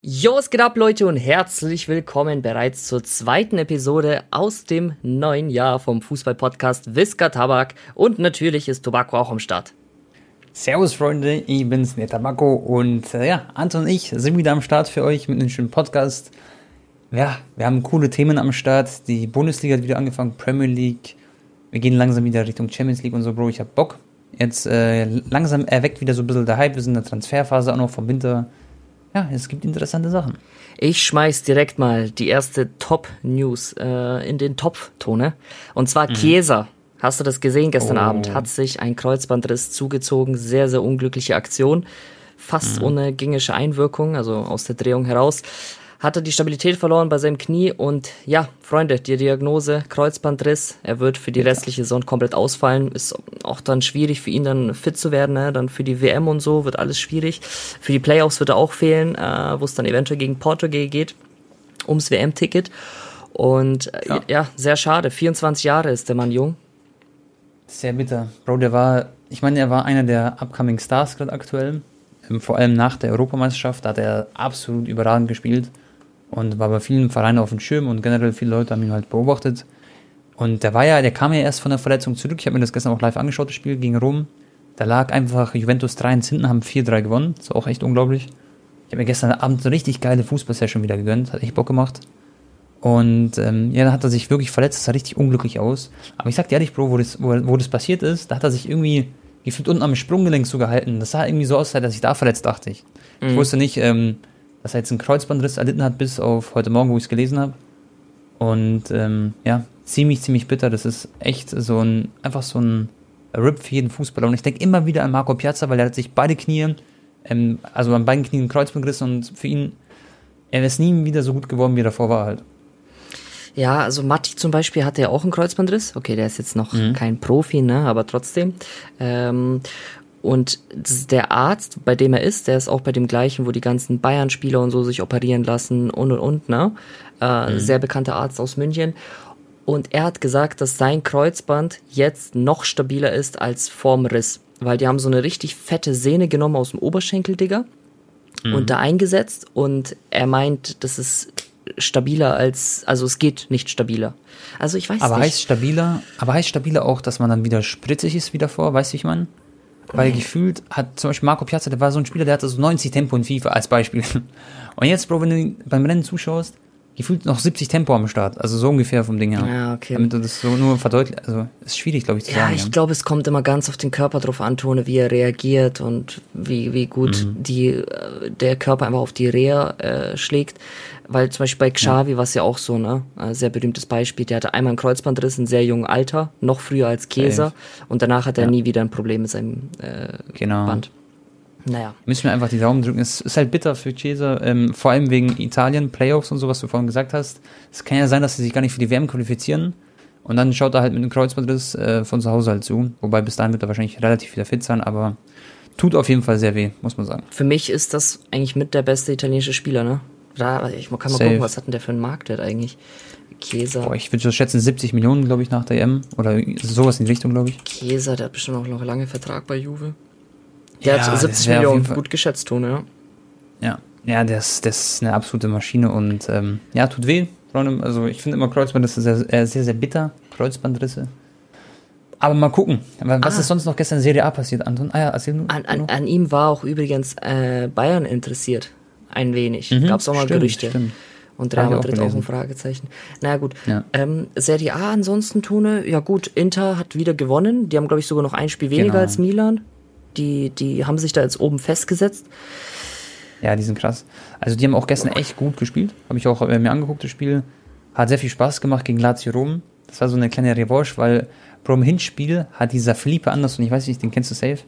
Jo, es geht ab, Leute, und herzlich willkommen bereits zur zweiten Episode aus dem neuen Jahr vom Fußball-Podcast Visca Tabak. Und natürlich ist Tobacco auch am Start. Servus, Freunde, ich bin's, der Tabacco. Und äh, ja, Anton und ich sind wieder am Start für euch mit einem schönen Podcast. Ja, wir haben coole Themen am Start. Die Bundesliga hat wieder angefangen, Premier League. Wir gehen langsam wieder Richtung Champions League und so, Bro. Ich hab Bock. Jetzt äh, langsam erweckt wieder so ein bisschen der Hype. Wir sind in der Transferphase auch noch vom Winter ja, es gibt interessante Sachen. Ich schmeiß direkt mal die erste Top-News äh, in den Topf-Tone. Und zwar mhm. Chiesa. Hast du das gesehen gestern oh. Abend? Hat sich ein Kreuzbandriss zugezogen. Sehr, sehr unglückliche Aktion. Fast mhm. ohne gängische Einwirkung, also aus der Drehung heraus hat er die Stabilität verloren bei seinem Knie und ja, Freunde, die Diagnose Kreuzbandriss. Er wird für die restliche Saison komplett ausfallen. Ist auch dann schwierig für ihn dann fit zu werden. Ne? Dann für die WM und so wird alles schwierig. Für die Playoffs wird er auch fehlen, äh, wo es dann eventuell gegen Portugal geht ums WM-Ticket. Und äh, ja. ja, sehr schade. 24 Jahre ist der Mann jung. Sehr bitter. Bro, der war, ich meine, er war einer der Upcoming Stars gerade aktuell. Ähm, vor allem nach der Europameisterschaft da hat er absolut überragend gespielt und war bei vielen Vereinen auf dem Schirm und generell viele Leute haben ihn halt beobachtet. Und der war ja, der kam ja erst von der Verletzung zurück. Ich habe mir das gestern auch live angeschaut, das Spiel gegen Rom. Da lag einfach Juventus 3 ins hinten, haben 4-3 gewonnen. Das ist auch echt unglaublich. Ich habe mir gestern Abend eine richtig geile Fußballsession wieder gegönnt. Hat echt Bock gemacht. Und ähm, ja, dann hat er sich wirklich verletzt, das sah richtig unglücklich aus. Aber ich sag dir ehrlich, Bro, wo das, wo, wo das passiert ist, da hat er sich irgendwie gefühlt unten am Sprunggelenk so gehalten. Das sah irgendwie so aus, als er sich da verletzt, dachte ich. Mhm. Ich wusste nicht, ähm, dass er jetzt einen Kreuzbandriss erlitten hat, bis auf heute Morgen, wo ich es gelesen habe. Und ähm, ja, ziemlich, ziemlich bitter. Das ist echt so ein, einfach so ein Rip für jeden Fußballer. Und ich denke immer wieder an Marco Piazza, weil er hat sich beide Knie, ähm, also an beiden Knien einen Kreuzband gerissen und für ihn, er ist nie wieder so gut geworden, wie er davor war halt. Ja, also Matti zum Beispiel hatte ja auch einen Kreuzbandriss. Okay, der ist jetzt noch mhm. kein Profi, ne, aber trotzdem. Ähm, und der Arzt, bei dem er ist, der ist auch bei dem gleichen, wo die ganzen Bayern-Spieler und so sich operieren lassen und und und, ne? Äh, mhm. Sehr bekannter Arzt aus München. Und er hat gesagt, dass sein Kreuzband jetzt noch stabiler ist als vorm Riss. Weil die haben so eine richtig fette Sehne genommen aus dem Oberschenkel, Digga. Mhm. Und da eingesetzt. Und er meint, das ist stabiler als, also es geht nicht stabiler. Also ich weiß aber nicht. Heißt stabiler, aber heißt stabiler auch, dass man dann wieder spritzig ist wie davor, weißt du, ich meine? Weil gefühlt hat zum Beispiel Marco Piazza, der war so ein Spieler, der hatte so 90 Tempo in FIFA als Beispiel. Und jetzt, Bro, wenn du beim Rennen zuschaust, gefühlt noch 70 Tempo am Start. Also so ungefähr vom Ding her. Ja, okay. Damit du das so nur verdeutlicht. Also ist schwierig, glaube ich, zu ja, sagen. Ich ja, ich glaube, es kommt immer ganz auf den Körper drauf an, Tone, wie er reagiert und wie, wie gut mhm. die, äh, der Körper einfach auf die Reha äh, schlägt. Weil zum Beispiel bei Xavi ja. war es ja auch so, ne? Ein sehr berühmtes Beispiel. Der hatte einmal einen Kreuzbandriss in sehr jungen Alter, noch früher als Käser. Und danach hat er ja. nie wieder ein Problem mit seinem äh, genau. Band. Naja. Müssen wir einfach die Daumen drücken. Es ist halt bitter für Chiesa, ähm, vor allem wegen Italien, Playoffs und so, was du vorhin gesagt hast. Es kann ja sein, dass sie sich gar nicht für die WM qualifizieren. Und dann schaut er halt mit einem Kreuzbandriss äh, von zu Hause halt zu. Wobei bis dahin wird er wahrscheinlich relativ wieder fit sein, aber tut auf jeden Fall sehr weh, muss man sagen. Für mich ist das eigentlich mit der beste italienische Spieler, ne? Da, ich kann mal Safe. gucken, was hat denn der für einen Marktwert eigentlich? Käser. Boah, ich würde so schätzen 70 Millionen, glaube ich, nach der EM. Oder sowas in die Richtung, glaube ich. Käser, der hat bestimmt auch noch lange Vertrag bei Juve. Der ja, hat 70 Millionen, gut geschätzt, Tone, ja. Ja, ja der, ist, der ist eine absolute Maschine und ähm, ja, tut weh. Also ich finde immer Kreuzbandrisse sehr, äh, sehr, sehr bitter. Kreuzbandrisse. Aber mal gucken. Was ah. ist sonst noch gestern in Serie A passiert, Anton? Ah ja, erzähl nur. An, an, an ihm war auch übrigens äh, Bayern interessiert ein wenig. Mhm, Gab es auch mal stimmt, Gerüchte. Stimmt. Und Real Madrid auch, auch ein Fragezeichen. Na gut. Ja. Ähm, Serie A ansonsten, Tune, ja gut, Inter hat wieder gewonnen. Die haben, glaube ich, sogar noch ein Spiel weniger genau. als Milan. Die, die haben sich da jetzt oben festgesetzt. Ja, die sind krass. Also die haben auch gestern echt gut gespielt. Habe ich auch äh, mir angeguckt, das Spiel. Hat sehr viel Spaß gemacht gegen Lazio Rom. Das war so eine kleine Revanche, weil Pro im Hinspiel hat dieser Felipe Anderson, ich weiß nicht, den kennst du safe,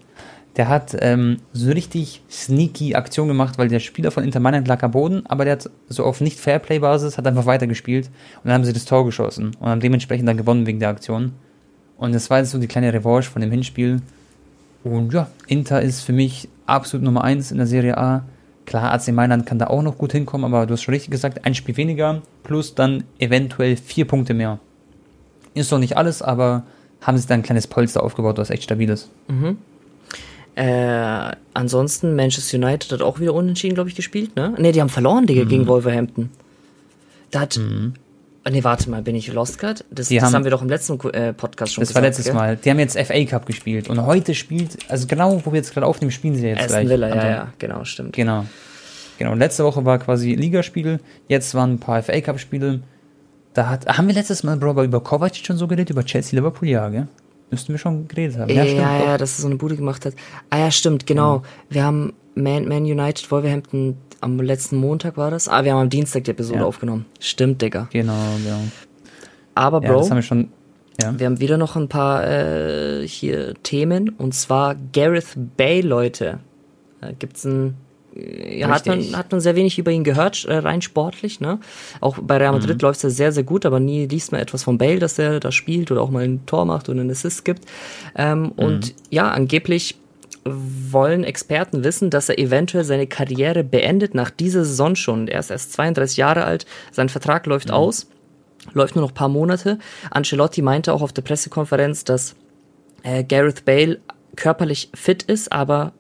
der hat ähm, so richtig sneaky Aktion gemacht, weil der Spieler von Inter Mailand lag am Boden, aber der hat so auf nicht Fairplay-Basis hat einfach weitergespielt und dann haben sie das Tor geschossen und haben dementsprechend dann gewonnen wegen der Aktion. Und das war jetzt so die kleine Revanche von dem Hinspiel. Und ja, Inter ist für mich absolut Nummer 1 in der Serie A. Klar, AC Mailand kann da auch noch gut hinkommen, aber du hast schon richtig gesagt, ein Spiel weniger plus dann eventuell vier Punkte mehr. Ist doch nicht alles, aber haben sie da ein kleines Polster aufgebaut, was echt stabil ist. Mhm. Äh, ansonsten, Manchester United hat auch wieder unentschieden, glaube ich, gespielt, ne? Ne, die haben verloren, Digga, mhm. gegen Wolverhampton. Da hat. Mhm. Ne, warte mal, bin ich lost gerade? Das, das haben, haben, wir doch im letzten äh, Podcast schon das gesagt. Das war letztes gell? Mal. Die haben jetzt FA Cup gespielt und heute spielt, also genau, wo wir jetzt gerade aufnehmen, spielen sie jetzt Aston gleich. Villa, ja, ja, genau, stimmt. Genau. Genau, letzte Woche war quasi Ligaspiel, jetzt waren ein paar FA Cup Spiele. Da hat, haben wir letztes Mal, Bro, über Kovacic schon so geredet, über Chelsea Liverpool, ja, gell? Müssten wir schon geredet haben. Ja, ja, stimmt, ja, dass er so eine Bude gemacht hat. Ah ja, stimmt, genau. Mhm. Wir haben Man, Man United Wolverhampton am letzten Montag war das. Ah, wir haben am Dienstag die Episode ja. aufgenommen. Stimmt, Digga. Genau, genau. Aber, Bro, ja, das haben wir schon. Ja. Wir haben wieder noch ein paar äh, hier Themen und zwar Gareth Bay, Leute. Da gibt's ein ja, hat man, hat man sehr wenig über ihn gehört, äh, rein sportlich. Ne? Auch bei Real Madrid mhm. läuft es ja sehr, sehr gut, aber nie liest man etwas von Bale, dass er da spielt oder auch mal ein Tor macht oder einen Assist gibt. Ähm, mhm. Und ja, angeblich wollen Experten wissen, dass er eventuell seine Karriere beendet nach dieser Saison schon. Er ist erst 32 Jahre alt, sein Vertrag läuft mhm. aus, läuft nur noch paar Monate. Ancelotti meinte auch auf der Pressekonferenz, dass äh, Gareth Bale körperlich fit ist, aber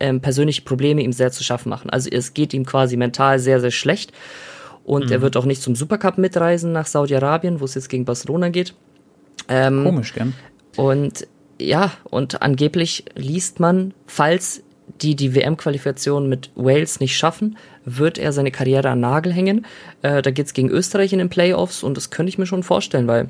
ähm, persönliche Probleme ihm sehr zu schaffen machen. Also es geht ihm quasi mental sehr, sehr schlecht. Und mhm. er wird auch nicht zum Supercup mitreisen nach Saudi-Arabien, wo es jetzt gegen Barcelona geht. Ähm, Komisch, gell? Und ja, und angeblich liest man, falls die die WM-Qualifikation mit Wales nicht schaffen, wird er seine Karriere an Nagel hängen. Äh, da geht's gegen Österreich in den Playoffs und das könnte ich mir schon vorstellen, weil,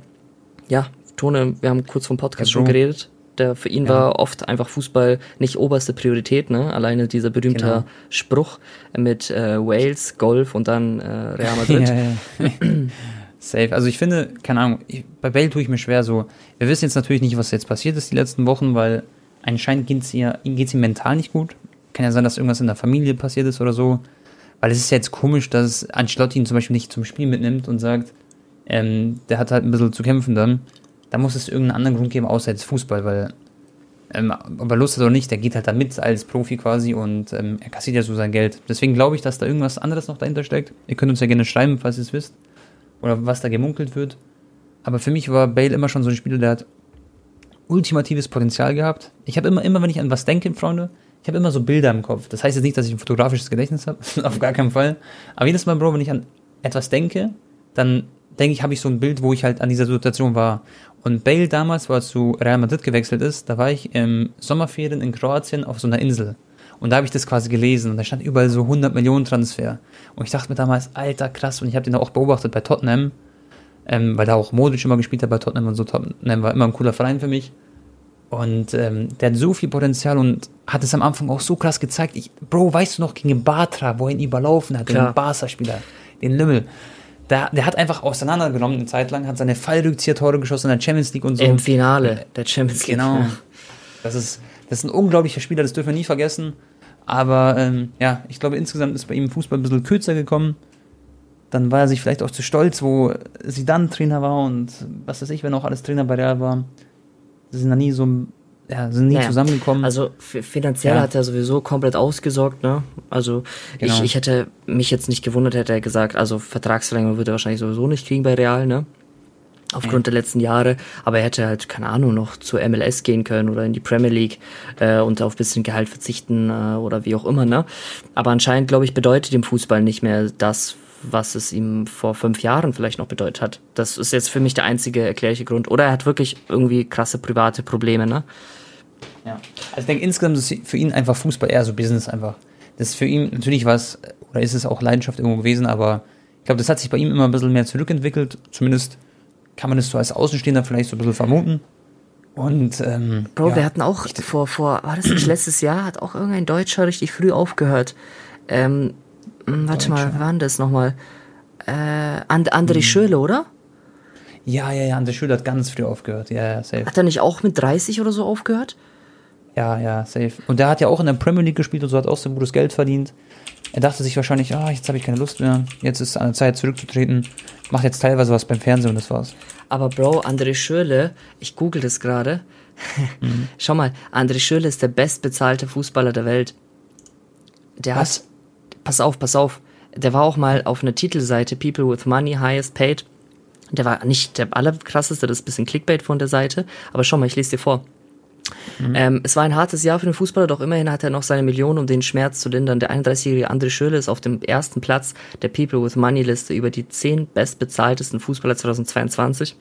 ja, Tone, wir haben kurz vom Podcast schon geredet. Der, für ihn ja. war oft einfach Fußball nicht oberste Priorität, ne? Alleine dieser berühmte genau. Spruch mit äh, Wales, Golf und dann äh, Real Madrid. ja, ja. Safe. Also ich finde, keine Ahnung, bei Bale tue ich mir schwer so. Wir wissen jetzt natürlich nicht, was jetzt passiert ist die letzten Wochen, weil anscheinend geht es ihm mental nicht gut. Kann ja sein, dass irgendwas in der Familie passiert ist oder so. Weil es ist ja jetzt komisch, dass Ancelotti ihn zum Beispiel nicht zum Spiel mitnimmt und sagt, ähm, der hat halt ein bisschen zu kämpfen dann da muss es irgendeinen anderen Grund geben, außer jetzt Fußball, weil ähm, ob er Lust hat oder nicht, der geht halt da mit als Profi quasi und ähm, er kassiert ja so sein Geld. Deswegen glaube ich, dass da irgendwas anderes noch dahinter steckt. Ihr könnt uns ja gerne schreiben, falls ihr es wisst. Oder was da gemunkelt wird. Aber für mich war Bale immer schon so ein Spieler, der hat ultimatives Potenzial gehabt. Ich habe immer, immer, wenn ich an was denke, Freunde, ich habe immer so Bilder im Kopf. Das heißt jetzt nicht, dass ich ein fotografisches Gedächtnis habe, auf gar keinen Fall. Aber jedes Mal, Bro, wenn ich an etwas denke, dann denke ich, habe ich so ein Bild, wo ich halt an dieser Situation war. Und Bale damals, wo er zu Real Madrid gewechselt ist, da war ich im Sommerferien in Kroatien auf so einer Insel. Und da habe ich das quasi gelesen und da stand überall so 100 Millionen Transfer. Und ich dachte mir damals, alter krass, und ich habe den auch beobachtet bei Tottenham, ähm, weil da auch Modric immer gespielt hat bei Tottenham und so. Tottenham war immer ein cooler Verein für mich. Und ähm, der hat so viel Potenzial und hat es am Anfang auch so krass gezeigt. Ich, Bro, weißt du noch, gegen Bartra, wo er ihn überlaufen hat, Klar. den Barca-Spieler, den Lümmel der, der hat einfach auseinandergenommen eine Zeit lang, hat seine Fallrückzieher-Tore geschossen in der Champions League und so. Im Finale der Champions League. Genau. Das ist, das ist ein unglaublicher Spieler, das dürfen wir nie vergessen. Aber ähm, ja, ich glaube, insgesamt ist bei ihm Fußball ein bisschen kürzer gekommen. Dann war er sich vielleicht auch zu stolz, wo sie dann Trainer war und was weiß ich, wenn auch alles Trainer bei Real war. Sie sind da nie so ja, sind nie naja, zusammengekommen. Also finanziell ja. hat er sowieso komplett ausgesorgt, ne? Also genau. ich, ich hätte mich jetzt nicht gewundert, hätte er gesagt, also Vertragsverlängerung würde er wahrscheinlich sowieso nicht kriegen bei Real, ne? Aufgrund der letzten Jahre, aber er hätte halt, keine Ahnung, noch zur MLS gehen können oder in die Premier League äh, und auf bisschen Gehalt verzichten äh, oder wie auch immer, ne? Aber anscheinend, glaube ich, bedeutet dem Fußball nicht mehr das, was es ihm vor fünf Jahren vielleicht noch bedeutet hat. Das ist jetzt für mich der einzige erklärliche Grund. Oder er hat wirklich irgendwie krasse private Probleme, ne? Ja. Also ich denke, insgesamt ist für ihn einfach Fußball eher so Business einfach. Das ist für ihn natürlich was, oder ist es auch Leidenschaft irgendwo gewesen, aber ich glaube, das hat sich bei ihm immer ein bisschen mehr zurückentwickelt. Zumindest kann man es so als Außenstehender vielleicht so ein bisschen vermuten. Und, ähm, Bro, ja, wir hatten auch vor, vor, war das nicht letztes Jahr, hat auch irgendein Deutscher richtig früh aufgehört. Ähm, hm, warte Deutscher. mal, wer war denn das nochmal? Äh, And André hm. Schürle, oder? Ja, ja, ja, André Schürle hat ganz früh aufgehört. Ja, ja, safe. Hat er nicht auch mit 30 oder so aufgehört? Ja, ja, safe. Und der hat ja auch in der Premier League gespielt und so hat auch so gutes Geld verdient. Er dachte sich wahrscheinlich, ah, jetzt habe ich keine Lust mehr, jetzt ist es an der Zeit zurückzutreten. Macht jetzt teilweise was beim Fernsehen und das war's. Aber Bro, André Schürle, ich google das gerade. Mhm. Schau mal, André Schürle ist der bestbezahlte Fußballer der Welt. Der was? hat pass auf, pass auf. Der war auch mal auf einer Titelseite, People with Money, Highest Paid. Der war nicht der allerkrasseste, das ist ein bisschen Clickbait von der Seite. Aber schau mal, ich lese dir vor. Mhm. Ähm, es war ein hartes Jahr für den Fußballer, doch immerhin hat er noch seine Millionen, um den Schmerz zu lindern. Der 31-jährige André Schöle ist auf dem ersten Platz der People with Money Liste über die zehn bestbezahltesten Fußballer 2022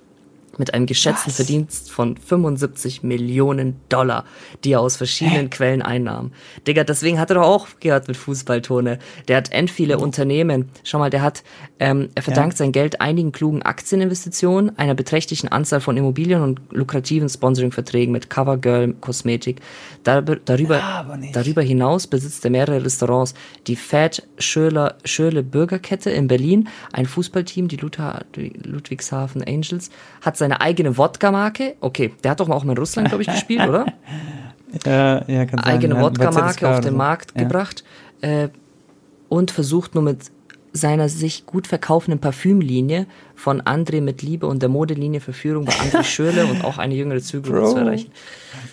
mit einem geschätzten Was? Verdienst von 75 Millionen Dollar, die er aus verschiedenen Hä? Quellen einnahm. Digga, deswegen hat er doch auch gehört mit Fußballtone. Der hat end viele oh. Unternehmen. Schau mal, der hat, ähm, er verdankt ja. sein Geld einigen klugen Aktieninvestitionen, einer beträchtlichen Anzahl von Immobilien und lukrativen Sponsoringverträgen mit Covergirl Kosmetik. Dar darüber, ja, darüber hinaus besitzt er mehrere Restaurants. Die Fat Schöler, Schöle Bürgerkette in Berlin, ein Fußballteam, die Ludwigshafen Angels, hat sein seine eigene Wodka-Marke. Okay, der hat doch auch mal in Russland, glaube ich, gespielt, oder? Ja, ja, kann sein. Eigene ja, Wodka-Marke auf den so. Markt ja. gebracht äh, und versucht nur mit seiner sich gut verkaufenden Parfümlinie von André mit Liebe und der Modelinie Verführung bei André Schöle und auch eine jüngere Zielgruppe zu erreichen.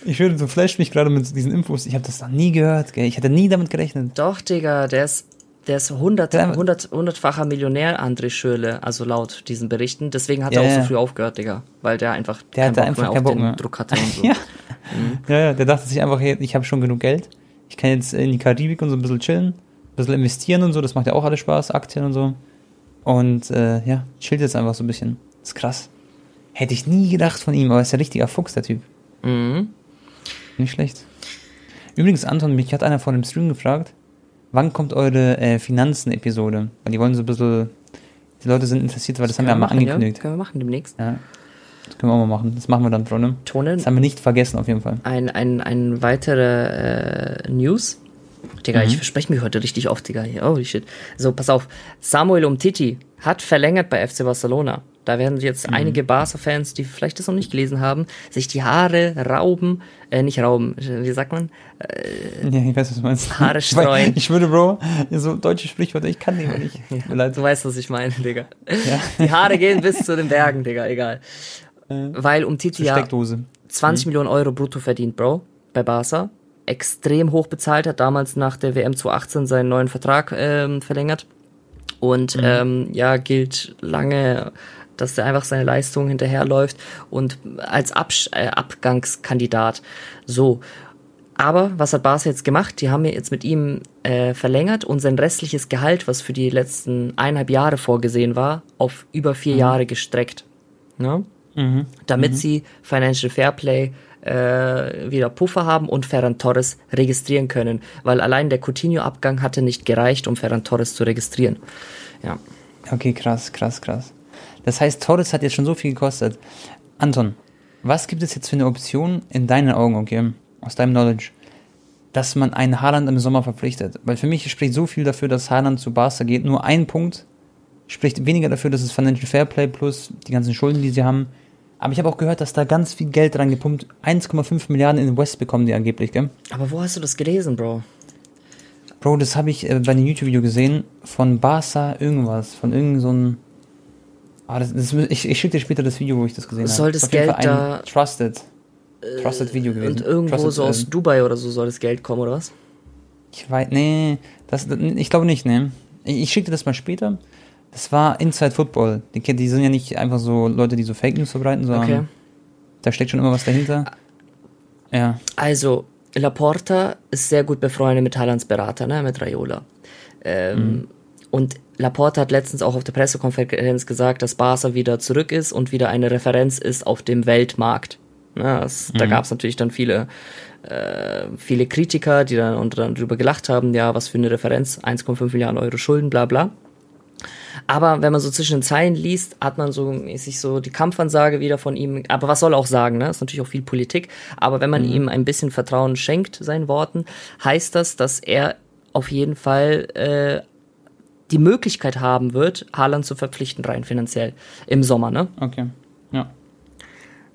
Ich würde so flash mich gerade mit diesen Infos. Ich habe das noch nie gehört. Gell? Ich hätte nie damit gerechnet. Doch, Digga, der ist der ist 100, 100, 100-facher Millionär, André Schöle, also laut diesen Berichten. Deswegen hat ja, er auch so früh aufgehört, Digga. Weil der einfach der keinen Bock einfach mehr auf Bock den mehr. Druck hatte und so. ja. Mhm. ja, ja, der dachte sich einfach, ich habe schon genug Geld. Ich kann jetzt in die Karibik und so ein bisschen chillen, ein bisschen investieren und so. Das macht ja auch alles Spaß, Aktien und so. Und äh, ja, chillt jetzt einfach so ein bisschen. Das ist krass. Hätte ich nie gedacht von ihm, aber er ist ja richtiger Fuchs, der Typ. Mhm. Nicht schlecht. Übrigens, Anton, mich hat einer vor dem Stream gefragt, wann kommt eure äh, Finanzen-Episode? Weil die wollen so ein bisschen, die Leute sind interessiert, weil das, das haben wir ja mal angekündigt. Ja, können wir machen demnächst. Ja. Das können wir auch mal machen. Das machen wir dann, Freunde. Tonen. Das haben wir nicht vergessen, auf jeden Fall. Ein, ein, ein weitere äh, News. Digga, mhm. ich verspreche mich heute richtig oft, Digga. Holy shit. So, pass auf. Samuel Umtiti hat verlängert bei FC Barcelona. Da werden jetzt mhm. einige Barca-Fans, die vielleicht das noch nicht gelesen haben, sich die Haare rauben, äh, nicht rauben, wie sagt man? Äh, ja, ich weiß, was du meinst. Haare streuen. Ich, ich würde, Bro, so deutsche Sprichwörter, ich kann die aber nicht. Ja, du weißt, was ich meine, Digga. Ja. Die Haare gehen bis zu den Bergen, Digga, egal. Äh, Weil um Titi ja 20 mhm. Millionen Euro brutto verdient, Bro, bei Barca. Extrem hoch bezahlt, hat damals nach der WM 2018 seinen neuen Vertrag ähm, verlängert. Und mhm. ähm, ja, gilt lange dass er einfach seine Leistung hinterherläuft und als Absch äh, Abgangskandidat. So. Aber was hat Barca jetzt gemacht? Die haben jetzt mit ihm äh, verlängert und sein restliches Gehalt, was für die letzten eineinhalb Jahre vorgesehen war, auf über vier mhm. Jahre gestreckt. Ne? Mhm. Damit mhm. sie Financial Fairplay äh, wieder Puffer haben und Ferran Torres registrieren können, weil allein der Coutinho-Abgang hatte nicht gereicht, um Ferran Torres zu registrieren. Ja. Okay, krass, krass, krass. Das heißt, Torres hat jetzt schon so viel gekostet. Anton, was gibt es jetzt für eine Option in deinen Augen, okay, aus deinem Knowledge, dass man einen Haaland im Sommer verpflichtet? Weil für mich spricht so viel dafür, dass Haaland zu Barca geht. Nur ein Punkt spricht weniger dafür, dass es Financial Fairplay plus die ganzen Schulden, die sie haben. Aber ich habe auch gehört, dass da ganz viel Geld dran gepumpt. 1,5 Milliarden in den West bekommen die angeblich, gell? Aber wo hast du das gelesen, Bro? Bro, das habe ich äh, bei einem YouTube-Video gesehen von Barca irgendwas, von irgendeinem so Ah, das, das, ich, ich schicke dir später das Video, wo ich das gesehen habe. Soll das Geld da. Trusted. Trusted Video gewesen. Und irgendwo Trusted, so aus ähm, Dubai oder so soll das Geld kommen, oder was? Ich weiß, nee, das, ich glaube nicht, ne. Ich, ich schicke dir das mal später. Das war Inside Football. Die, die sind ja nicht einfach so Leute, die so Fake News verbreiten, sondern okay. da steckt schon immer was dahinter. Ja. Also, Laporta ist sehr gut befreundet mit Haalands Berater, ne, mit Raiola. Ähm, mhm. Und Laporte hat letztens auch auf der Pressekonferenz gesagt, dass Barca wieder zurück ist und wieder eine Referenz ist auf dem Weltmarkt. Ja, das, mhm. Da gab es natürlich dann viele, äh, viele Kritiker, die dann, und dann drüber gelacht haben, ja, was für eine Referenz, 1,5 Milliarden Euro Schulden, bla bla. Aber wenn man so zwischen den Zeilen liest, hat man so mäßig so die Kampfansage wieder von ihm. Aber was soll er auch sagen, ne? Das ist natürlich auch viel Politik. Aber wenn man mhm. ihm ein bisschen Vertrauen schenkt, seinen Worten, heißt das, dass er auf jeden Fall äh, die Möglichkeit haben wird, Haaland zu verpflichten, rein finanziell im Sommer, ne? Okay. Ja.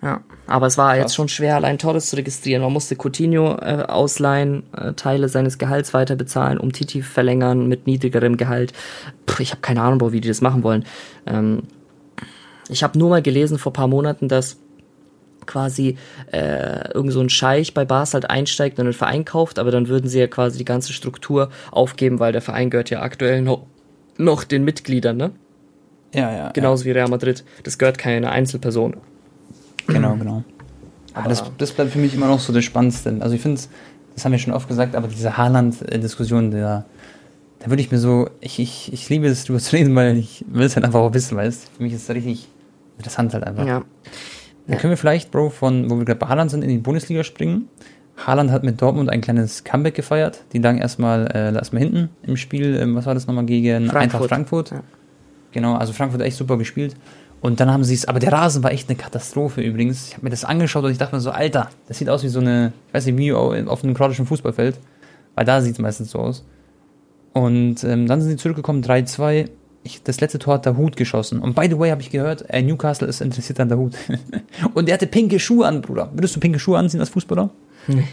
Ja, aber es war Krass. jetzt schon schwer, allein Torres zu registrieren. Man musste Coutinho äh, ausleihen, äh, Teile seines Gehalts weiter bezahlen, um Titi verlängern mit niedrigerem Gehalt. Puh, ich habe keine Ahnung, wie die das machen wollen. Ähm, ich habe nur mal gelesen vor paar Monaten, dass quasi äh, irgend so ein Scheich bei Bars halt einsteigt und den Verein kauft, aber dann würden sie ja quasi die ganze Struktur aufgeben, weil der Verein gehört ja aktuell noch noch den Mitgliedern, ne? Ja, ja. Genauso ja. wie Real Madrid. Das gehört keine Einzelperson. Genau, genau. Ja, das, das bleibt für mich immer noch so das Spannendste. Also ich finde, das haben wir schon oft gesagt, aber diese Haaland-Diskussion, da, da würde ich mir so, ich, ich, ich liebe es, drüber zu reden, weil ich will es halt einfach auch wissen, weißt Für mich ist es richtig interessant halt einfach. Ja. Dann können wir vielleicht, Bro, von, wo wir gerade bei Haaland sind, in die Bundesliga springen. Haaland hat mit Dortmund ein kleines Comeback gefeiert. Die lagen erstmal, äh, erstmal hinten im Spiel. Ähm, was war das nochmal gegen Frankfurt. Eintracht Frankfurt? Ja. Genau, also Frankfurt echt super gespielt. Und dann haben sie es, aber der Rasen war echt eine Katastrophe übrigens. Ich habe mir das angeschaut und ich dachte mir so, Alter, das sieht aus wie so eine, ich weiß nicht, wie auf einem kroatischen Fußballfeld. Weil da sieht es meistens so aus. Und ähm, dann sind sie zurückgekommen, 3-2. das letzte Tor hat der Hut geschossen. Und by the way habe ich gehört, äh, Newcastle ist interessiert an der Hut. und der hatte pinke Schuhe an, Bruder. Würdest du pinke Schuhe anziehen als Fußballer? Nee.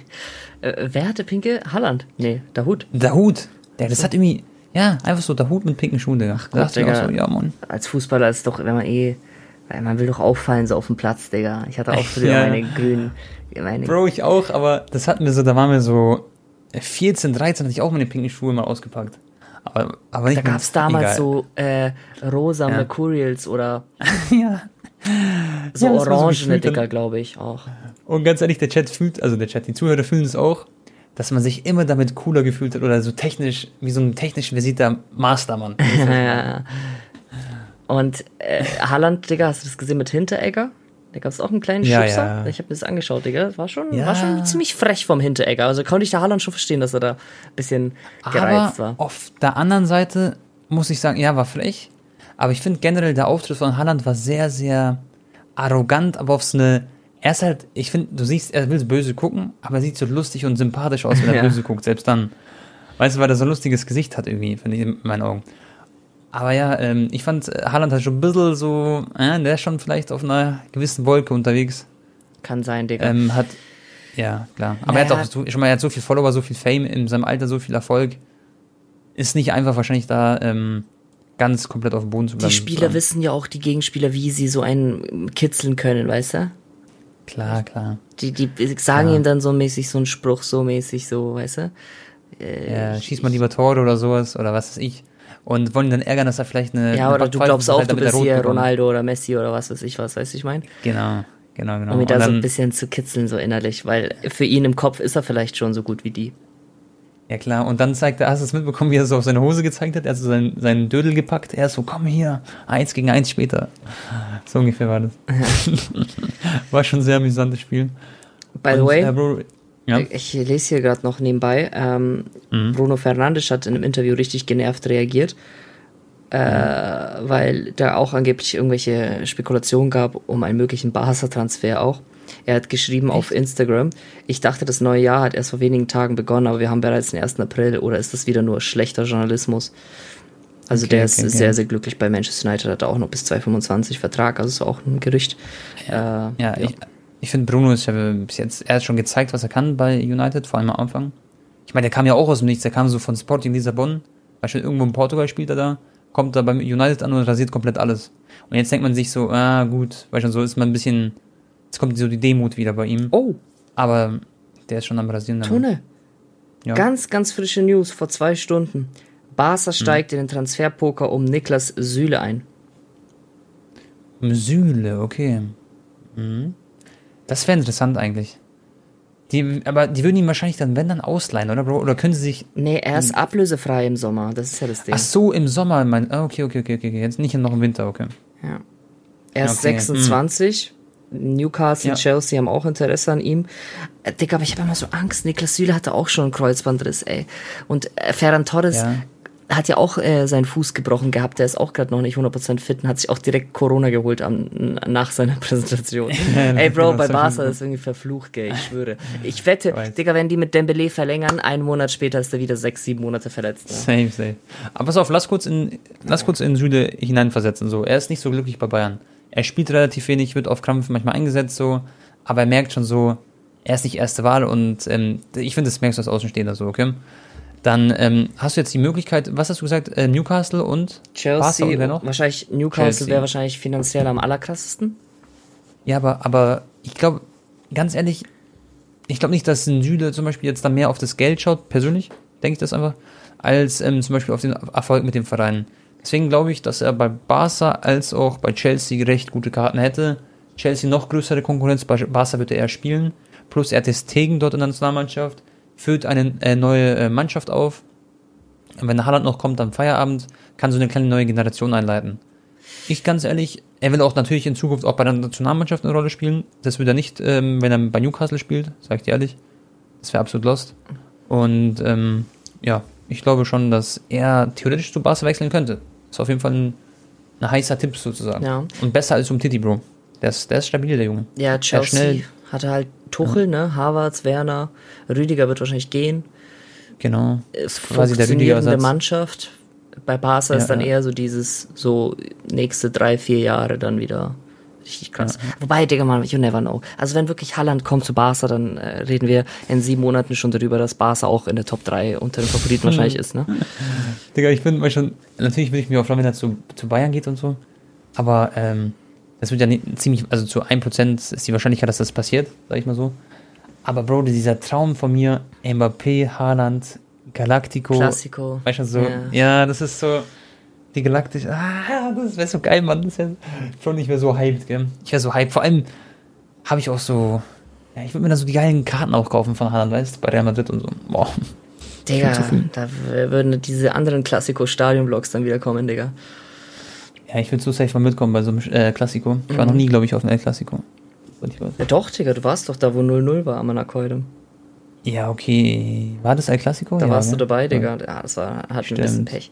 Äh, wer hatte pinke? Halland? Nee, der Hut. Der Hut. Der, das hat irgendwie, ja, einfach so der Hut mit pinken Schuhen, Digga. Ach Gott, Digga. So, ja, Mann. Als Fußballer ist doch, wenn man eh, man will doch auffallen so auf dem Platz, Digga. Ich hatte auch früher ja. meine grünen, meine Bro, ich auch, aber das hatten wir so, da waren wir so 14, 13, hatte ich auch meine pinken Schuhe mal ausgepackt. Aber, aber nicht Da gab es damals egal. so äh, rosa ja. Mercurials oder ja. so ja, orangene so Dicker, glaube ich, auch. Und ganz ehrlich, der Chat fühlt, also der Chat, die Zuhörer fühlen es auch, dass man sich immer damit cooler gefühlt hat oder so technisch, wie so ein technisch versierter Mastermann. ja. Und äh, Haaland, Digga, hast du das gesehen mit Hinteregger? Da gab es auch einen kleinen ja, Schubser. Ja. Ich habe mir das angeschaut, Digga. War schon, ja. war schon ziemlich frech vom Hinteregger. Also konnte ich der Haaland schon verstehen, dass er da ein bisschen gereizt aber war. Auf der anderen Seite muss ich sagen, ja, war frech. Aber ich finde generell der Auftritt von Haaland war sehr, sehr arrogant, aber auf so eine er ist halt, ich finde, du siehst, er will böse gucken, aber er sieht so lustig und sympathisch aus, wenn er ja. böse guckt, selbst dann. Weißt du, weil er so ein lustiges Gesicht hat irgendwie, finde ich, in meinen Augen. Aber ja, ähm, ich fand, äh, Haaland hat schon ein bisschen so, äh, der ist schon vielleicht auf einer gewissen Wolke unterwegs. Kann sein, Digga. Ähm, hat, ja, klar. Aber naja. er hat auch so, schon mal, er hat so viel Follower, so viel Fame in seinem Alter, so viel Erfolg. Ist nicht einfach wahrscheinlich da, ähm, ganz komplett auf dem Boden zu bleiben. Die Spieler wissen ja auch, die Gegenspieler, wie sie so einen kitzeln können, weißt du? Klar, klar. Die, die sagen ja. ihm dann so mäßig so einen Spruch, so mäßig, so, weißt du? Äh, ja, schieß mal lieber Tore oder sowas, oder was weiß ich. Und wollen ihn dann ärgern, dass er vielleicht eine. Ja, oder du glaubst auch, du bist hier Ronaldo oder Messi oder was weiß ich was, weißt du, ich meine? Genau, genau, genau. Um ihn da so ein bisschen zu kitzeln, so innerlich, weil für ihn im Kopf ist er vielleicht schon so gut wie die. Ja klar, und dann zeigt er, hast du es mitbekommen, wie er so auf seine Hose gezeigt hat? Er hat so seinen, seinen Dödel gepackt, er ist so, komm hier, eins gegen eins später. So ungefähr war das. war schon ein sehr amüsantes Spiel. By und, the way, äh, Bro, ja? ich lese hier gerade noch nebenbei, ähm, mhm. Bruno Fernandes hat in einem Interview richtig genervt reagiert, äh, mhm. weil da auch angeblich irgendwelche Spekulationen gab um einen möglichen Barca-Transfer auch. Er hat geschrieben Echt? auf Instagram, ich dachte, das neue Jahr hat erst vor wenigen Tagen begonnen, aber wir haben bereits den 1. April oder ist das wieder nur schlechter Journalismus? Also okay, der ist okay, sehr, sehr glücklich bei Manchester United, hat auch noch bis 2025 Vertrag, also ist auch ein Gerücht. Ja, äh, ja, ja. ich, ich finde Bruno ist ja bis jetzt, er hat schon gezeigt, was er kann bei United, vor allem am Anfang. Ich meine, der kam ja auch aus dem Nichts, der kam so von Sporting Lissabon, beispielsweise irgendwo in Portugal spielt er da, kommt da beim United an und rasiert komplett alles. Und jetzt denkt man sich so, ah gut, weil schon so ist man ein bisschen Jetzt kommt so die Demut wieder bei ihm. Oh. Aber der ist schon am Rasieren. Tone. Ja. Ganz, ganz frische News vor zwei Stunden. Barca hm. steigt hm. in den Transferpoker um Niklas Süle ein. Um Süle, okay. Hm. Das wäre interessant eigentlich. Die, aber die würden ihn wahrscheinlich dann, wenn dann, ausleihen, oder, Bro? Oder können sie sich. Nee, er ist ablösefrei im Sommer. Das ist ja das Ding. Ach so, im Sommer. Mein, ah, okay, okay, okay, okay. Jetzt nicht noch im Winter, okay. Ja. Er ist okay. 26. Hm. Newcastle, ja. Chelsea haben auch Interesse an ihm. Äh, Digga, aber ich habe immer so Angst. Niklas Süle hatte auch schon einen Kreuzbandriss, ey. Und äh, Ferran Torres ja. hat ja auch äh, seinen Fuß gebrochen gehabt. Der ist auch gerade noch nicht 100% fit und hat sich auch direkt Corona geholt am, nach seiner Präsentation. ey, Bro, bei Barca ist irgendwie verflucht, gell, ich schwöre. Ich wette, Digga, wenn die mit Dembele verlängern, einen Monat später ist er wieder sechs, sieben Monate verletzt. Ne? Same, same. Aber pass auf, lass kurz in, lass kurz in Süle hineinversetzen, so. Er ist nicht so glücklich bei Bayern er spielt relativ wenig, wird auf Krampf manchmal eingesetzt, so, aber er merkt schon so, er ist nicht erste Wahl und ähm, ich finde, das merkst du als Außenstehender so, okay? Dann ähm, hast du jetzt die Möglichkeit, was hast du gesagt, äh, Newcastle und Chelsea? Und noch? Wahrscheinlich Newcastle wäre wahrscheinlich finanziell am allerkrassesten. Ja, aber, aber ich glaube, ganz ehrlich, ich glaube nicht, dass ein Süle zum Beispiel jetzt da mehr auf das Geld schaut, persönlich, denke ich das einfach, als ähm, zum Beispiel auf den Erfolg mit dem Verein. Deswegen glaube ich, dass er bei Barca als auch bei Chelsea recht gute Karten hätte. Chelsea noch größere Konkurrenz, Barca wird er spielen. Plus er hat Tegen dort in der Nationalmannschaft, führt eine äh, neue äh, Mannschaft auf. Und wenn Haaland noch kommt am Feierabend, kann so eine kleine neue Generation einleiten. Ich ganz ehrlich, er will auch natürlich in Zukunft auch bei der Nationalmannschaft eine Rolle spielen. Das wird er nicht, ähm, wenn er bei Newcastle spielt, sag ich dir ehrlich. Das wäre absolut lost. Und ähm, ja, ich glaube schon, dass er theoretisch zu Barca wechseln könnte. Ist auf jeden Fall ein, ein heißer Tipp sozusagen. Ja. Und besser als um Titi, Bro. Der ist, der ist stabil, der Junge. Ja, Chelsea schnell. hatte halt Tuchel, ja. ne? Harvards, Werner, Rüdiger wird wahrscheinlich gehen. Genau. Ist quasi der Rüdiger Mannschaft. Bei Barca ja, ist dann eher so dieses, so nächste drei, vier Jahre dann wieder richtig krass. Ja. Wobei, Digga, man, you never know. Also wenn wirklich Halland kommt zu Barca, dann äh, reden wir in sieben Monaten schon darüber, dass Barca auch in der Top 3 unter den Favoriten wahrscheinlich ist, ne? Digga, ich bin mal schon, natürlich will ich mich auch freuen, wenn er zu, zu Bayern geht und so. Aber ähm, das wird ja nicht, ziemlich, also zu 1% ist die Wahrscheinlichkeit, dass das passiert, sag ich mal so. Aber Bro, dieser Traum von mir, Mbappé, Haaland, Galactico. Classico. Weißt du, so, ja. ja, das ist so, die Galactic, ah, das wäre so geil, Mann. Das wäre schon nicht mehr so hyped, gell. Ich wäre so hyped. Vor allem habe ich auch so, ja, ich würde mir da so die geilen Karten auch kaufen von Haaland, weißt du, bei Real Madrid und so. Boah. Digga, da würden diese anderen Klassiko-Stadionblocks dann wieder kommen, Digga. Ja, ich würde so safe mal mitkommen bei so einem äh, Klassiko. Ich war mhm. noch nie, glaube ich, auf einem El Klassiko. Ja, doch, Digga, du warst doch da, wo 0-0 war am Anakoidem. Ja, okay. War das El Clasico? Da ja, warst ja. du dabei, Digga. Ja, das war, hat Stimmt. ein bisschen Pech.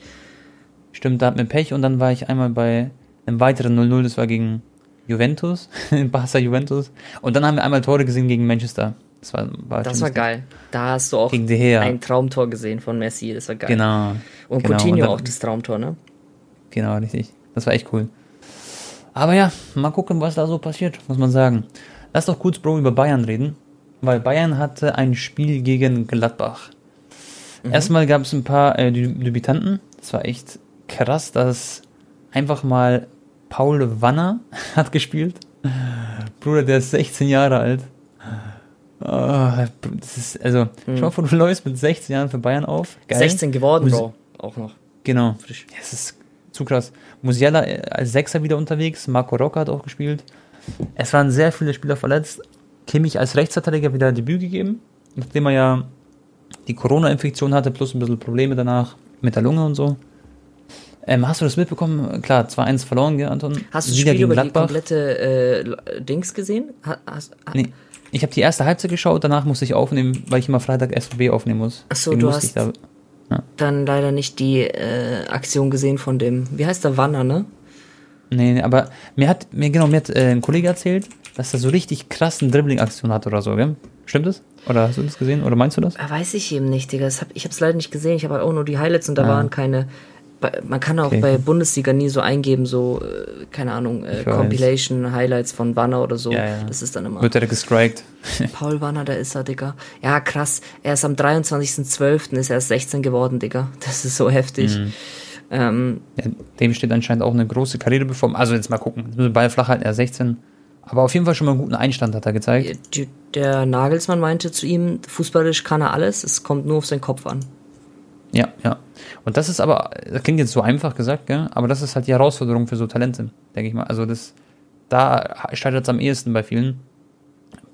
Stimmt, da hat mir Pech und dann war ich einmal bei einem weiteren 0-0, das war gegen Juventus, Barca Juventus. Und dann haben wir einmal Tore gesehen gegen Manchester. Das war, war, das war geil. Da hast du auch ein Traumtor gesehen von Messi, das war geil. Genau. Und genau. Coutinho und dann, auch das Traumtor, ne? Genau, richtig. Das war echt cool. Aber ja, mal gucken, was da so passiert, muss man sagen. Lass doch kurz, Bro, über Bayern reden. Weil Bayern hatte ein Spiel gegen Gladbach. Mhm. Erstmal gab es ein paar äh, Debütanten. Das war echt krass, dass einfach mal Paul Wanner hat gespielt. Bruder, der ist 16 Jahre alt. Oh, das ist, also, mhm. schau mal vor, du läufst mit 16 Jahren für Bayern auf. Geil. 16 geworden, Bro. Auch noch. Genau. Frisch. Ja, es ist zu krass. Musiala als Sechser wieder unterwegs. Marco Rocca hat auch gespielt. Es waren sehr viele Spieler verletzt. Kimmich als Rechtsverteidiger wieder Debüt gegeben, nachdem er ja die Corona-Infektion hatte, plus ein bisschen Probleme danach mit der Lunge und so. Ähm, hast du das mitbekommen? Klar, 2-1 verloren, gell, Anton? Hast du das Spiel über Gladbach. die komplette äh, Dings gesehen? Hast, nee. Ich habe die erste Halbzeit geschaut, danach musste ich aufnehmen, weil ich immer Freitag SVB aufnehmen muss. Achso, du hast da, ja. dann leider nicht die äh, Aktion gesehen von dem, wie heißt der, Wanner, ne? Nee, nee, aber mir hat, mir genau, mir hat äh, ein Kollege erzählt, dass er so richtig krassen Dribbling-Aktion hat oder so, gell? Stimmt das? Oder hast du das gesehen? Oder meinst du das? Weiß ich eben nicht, Digga. Hab, ich habe es leider nicht gesehen. Ich habe auch nur die Highlights und da ah. waren keine. Man kann auch okay. bei Bundesliga nie so eingeben, so, äh, keine Ahnung, äh, Compilation, Highlights von Wanner oder so. Ja, ja. Das ist dann immer. Wird er gestrikt? Paul Wanner, da ist er, Digga. Ja, krass. Er ist am 23.12. ist er 16 geworden, Digga. Das ist so heftig. Mhm. Ähm, ja, dem steht anscheinend auch eine große Karriere bevor. Also jetzt mal gucken. Jetzt müssen Ball flach halten, er 16. Aber auf jeden Fall schon mal einen guten Einstand hat er gezeigt. Der Nagelsmann meinte zu ihm, fußballisch kann er alles, es kommt nur auf seinen Kopf an. Ja, ja. Und das ist aber, das klingt jetzt so einfach gesagt, gell? aber das ist halt die Herausforderung für so Talente, denke ich mal. Also das, da scheitert es am ehesten bei vielen.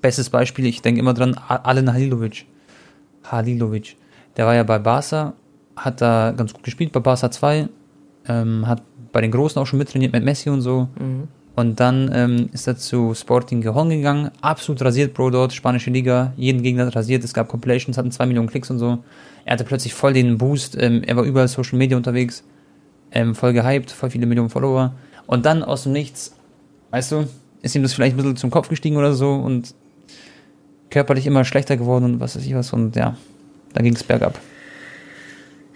Bestes Beispiel, ich denke immer dran, Alen Halilovic. Halilovic. Der war ja bei Barca, hat da ganz gut gespielt, bei Barca 2, ähm, hat bei den Großen auch schon mittrainiert mit Messi und so. Mhm. Und dann ähm, ist er zu Sporting Gijón gegangen, absolut rasiert, Bro, dort, spanische Liga, jeden Gegner rasiert, es gab Compilations, hatten zwei Millionen Klicks und so. Er hatte plötzlich voll den Boost, ähm, er war überall Social Media unterwegs, ähm, voll gehypt, voll viele Millionen Follower. Und dann aus dem Nichts, weißt du, ist ihm das vielleicht ein bisschen zum Kopf gestiegen oder so und körperlich immer schlechter geworden und was weiß ich was. Und ja, da ging es bergab.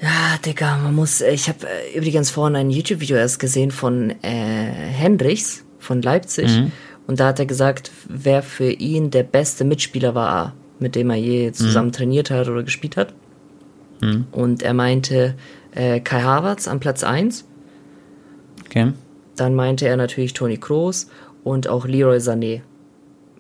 Ja, Digga, man muss, ich habe äh, übrigens vorhin ein YouTube-Video erst gesehen von äh, Hendricks, von Leipzig. Mhm. Und da hat er gesagt, wer für ihn der beste Mitspieler war, mit dem er je zusammen mhm. trainiert hat oder gespielt hat. Mhm. Und er meinte äh, Kai Havertz an Platz 1. Okay. Dann meinte er natürlich Toni Kroos und auch Leroy Sané.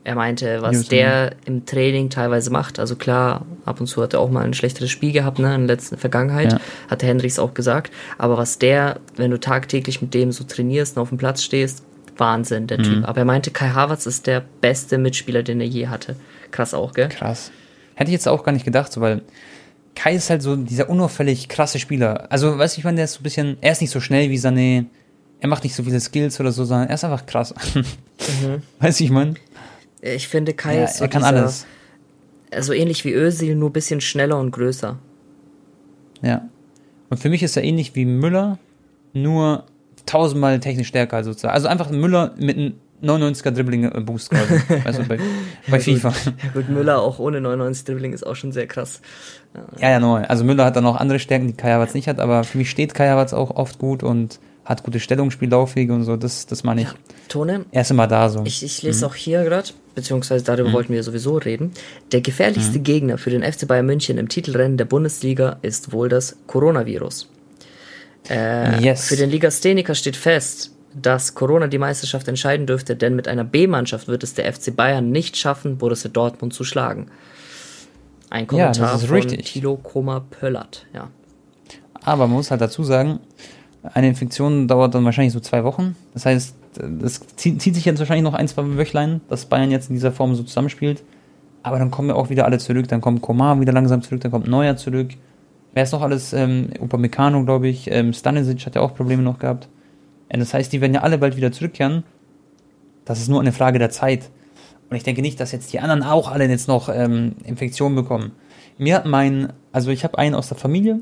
Er meinte, was News der im Training teilweise macht. Also klar, ab und zu hat er auch mal ein schlechteres Spiel gehabt, ne, in der letzten Vergangenheit, ja. hat Hendricks auch gesagt. Aber was der, wenn du tagtäglich mit dem so trainierst und auf dem Platz stehst, Wahnsinn, der mhm. Typ. Aber er meinte, Kai Havertz ist der beste Mitspieler, den er je hatte. Krass auch, gell? Krass. Hätte ich jetzt auch gar nicht gedacht, so, weil Kai ist halt so dieser unauffällig krasse Spieler. Also, weißt du, ich meine, der ist so ein bisschen, er ist nicht so schnell wie Sané, er macht nicht so viele Skills oder so, sondern er ist einfach krass. Mhm. Weißt du, ich meine? Ich finde, Kai ja, ist so er kann dieser, alles. Also ähnlich wie Özil, nur ein bisschen schneller und größer. Ja. Und für mich ist er ähnlich wie Müller, nur tausendmal technisch stärker sozusagen. Also einfach Müller mit einem 99er Dribbling Boost quasi. weißt du, bei, bei FIFA. Ja gut, Müller auch ohne 99 Dribbling ist auch schon sehr krass. Ja, ja, neu. Also Müller hat dann auch andere Stärken, die Kai Havertz nicht hat, aber für mich steht Kai Havertz auch oft gut und hat gute Stellungsspiellaufwege und so, das, das meine ich. Ja, Tone? Er ist immer da so. Ich, ich lese mhm. auch hier gerade, beziehungsweise darüber mhm. wollten wir sowieso reden. Der gefährlichste mhm. Gegner für den FC Bayern München im Titelrennen der Bundesliga ist wohl das Coronavirus. Äh, yes. Für den Ligastheniker steht fest, dass Corona die Meisterschaft entscheiden dürfte, denn mit einer B-Mannschaft wird es der FC Bayern nicht schaffen, Borussia Dortmund zu schlagen. Ein Kommentar ja, von richtig. Thilo Koma-Pöllert, ja. Aber man muss halt dazu sagen, eine Infektion dauert dann wahrscheinlich so zwei Wochen. Das heißt, das zieht, zieht sich jetzt wahrscheinlich noch ein, zwei Wöchlein, dass Bayern jetzt in dieser Form so zusammenspielt. Aber dann kommen ja auch wieder alle zurück. Dann kommt Komar wieder langsam zurück, dann kommt Neuer zurück. Wer ist noch alles? Ähm, Upamecano, glaube ich. Ähm, Stanisic hat ja auch Probleme noch gehabt. Äh, das heißt, die werden ja alle bald wieder zurückkehren. Das ist nur eine Frage der Zeit. Und ich denke nicht, dass jetzt die anderen auch alle jetzt noch ähm, Infektionen bekommen. Mir hat mein, also ich habe einen aus der Familie,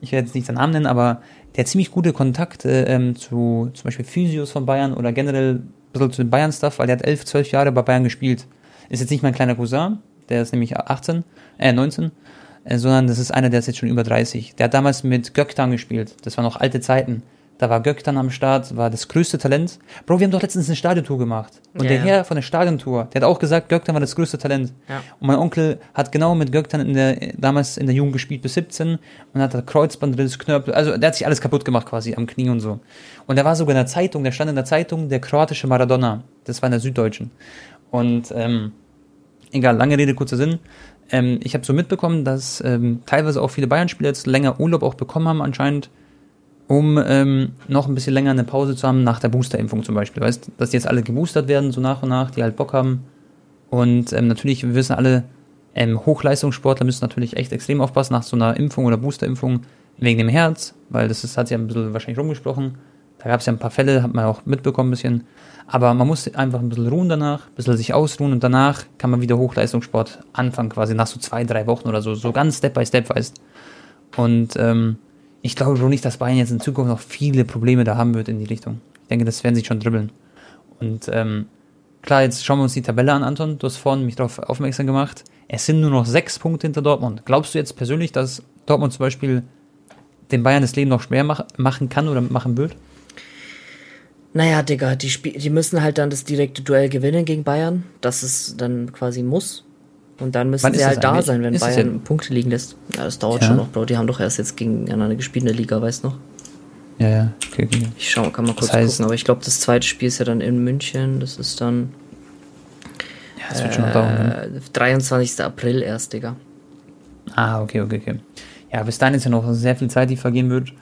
ich werde jetzt nicht seinen Namen nennen, aber der hat ziemlich gute Kontakte ähm, zu zum Beispiel Physios von Bayern oder generell ein bisschen zu den Bayern-Stuff, weil der hat elf, zwölf Jahre bei Bayern gespielt. Ist jetzt nicht mein kleiner Cousin, der ist nämlich 18, äh 19, äh, sondern das ist einer, der ist jetzt schon über 30. Der hat damals mit Göktan gespielt. Das waren noch alte Zeiten. Da war Göck dann am Start, war das größte Talent. Bro, wir haben doch letztens eine Stadiontour gemacht. Und ja, der Herr von der Stadiontour, der hat auch gesagt, Göktan war das größte Talent. Ja. Und mein Onkel hat genau mit Göktan in der, damals in der Jugend gespielt bis 17 und hat da Kreuzbandriss, Knörpel, also der hat sich alles kaputt gemacht quasi am Knie und so. Und der war sogar in der Zeitung, der stand in der Zeitung, der kroatische Maradona. Das war in der Süddeutschen. Und, ähm, egal, lange Rede, kurzer Sinn. Ähm, ich habe so mitbekommen, dass ähm, teilweise auch viele Bayern-Spieler jetzt länger Urlaub auch bekommen haben anscheinend um ähm, noch ein bisschen länger eine Pause zu haben nach der Boosterimpfung zum Beispiel. Weißt, dass die jetzt alle geboostert werden, so nach und nach, die halt Bock haben. Und ähm, natürlich, wir wissen alle, ähm, Hochleistungssportler müssen natürlich echt extrem aufpassen nach so einer Impfung oder Boosterimpfung wegen dem Herz, weil das ist, hat sich ja ein bisschen wahrscheinlich rumgesprochen. Da gab es ja ein paar Fälle, hat man auch mitbekommen ein bisschen. Aber man muss einfach ein bisschen ruhen danach, ein bisschen sich ausruhen und danach kann man wieder Hochleistungssport anfangen, quasi nach so zwei, drei Wochen oder so, so ganz Step by Step, weißt. Und ähm, ich glaube schon nicht, dass Bayern jetzt in Zukunft noch viele Probleme da haben wird in die Richtung. Ich denke, das werden sie schon dribbeln. Und ähm, klar, jetzt schauen wir uns die Tabelle an, Anton. Du hast vorhin mich darauf aufmerksam gemacht. Es sind nur noch sechs Punkte hinter Dortmund. Glaubst du jetzt persönlich, dass Dortmund zum Beispiel den Bayern das Leben noch schwer mach machen kann oder machen wird? Naja, Digga, die, die müssen halt dann das direkte Duell gewinnen gegen Bayern. Das ist dann quasi muss. Und dann müssen sie halt da sein, wenn ist Bayern Punkte liegen lässt. Ja, das dauert ja. schon noch, Bro. Die haben doch erst jetzt gegeneinander gespielt in der Liga, weißt du noch? Ja, ja. Okay, okay. Ich schau, kann mal kurz das heißt, gucken, aber ich glaube, das zweite Spiel ist ja dann in München. Das ist dann. Ja, das wird äh, schon noch dauern. Ne? 23. April erst, Digga. Ah, okay, okay, okay. Ja, bis dahin ist ja noch sehr viel Zeit, die vergehen wird.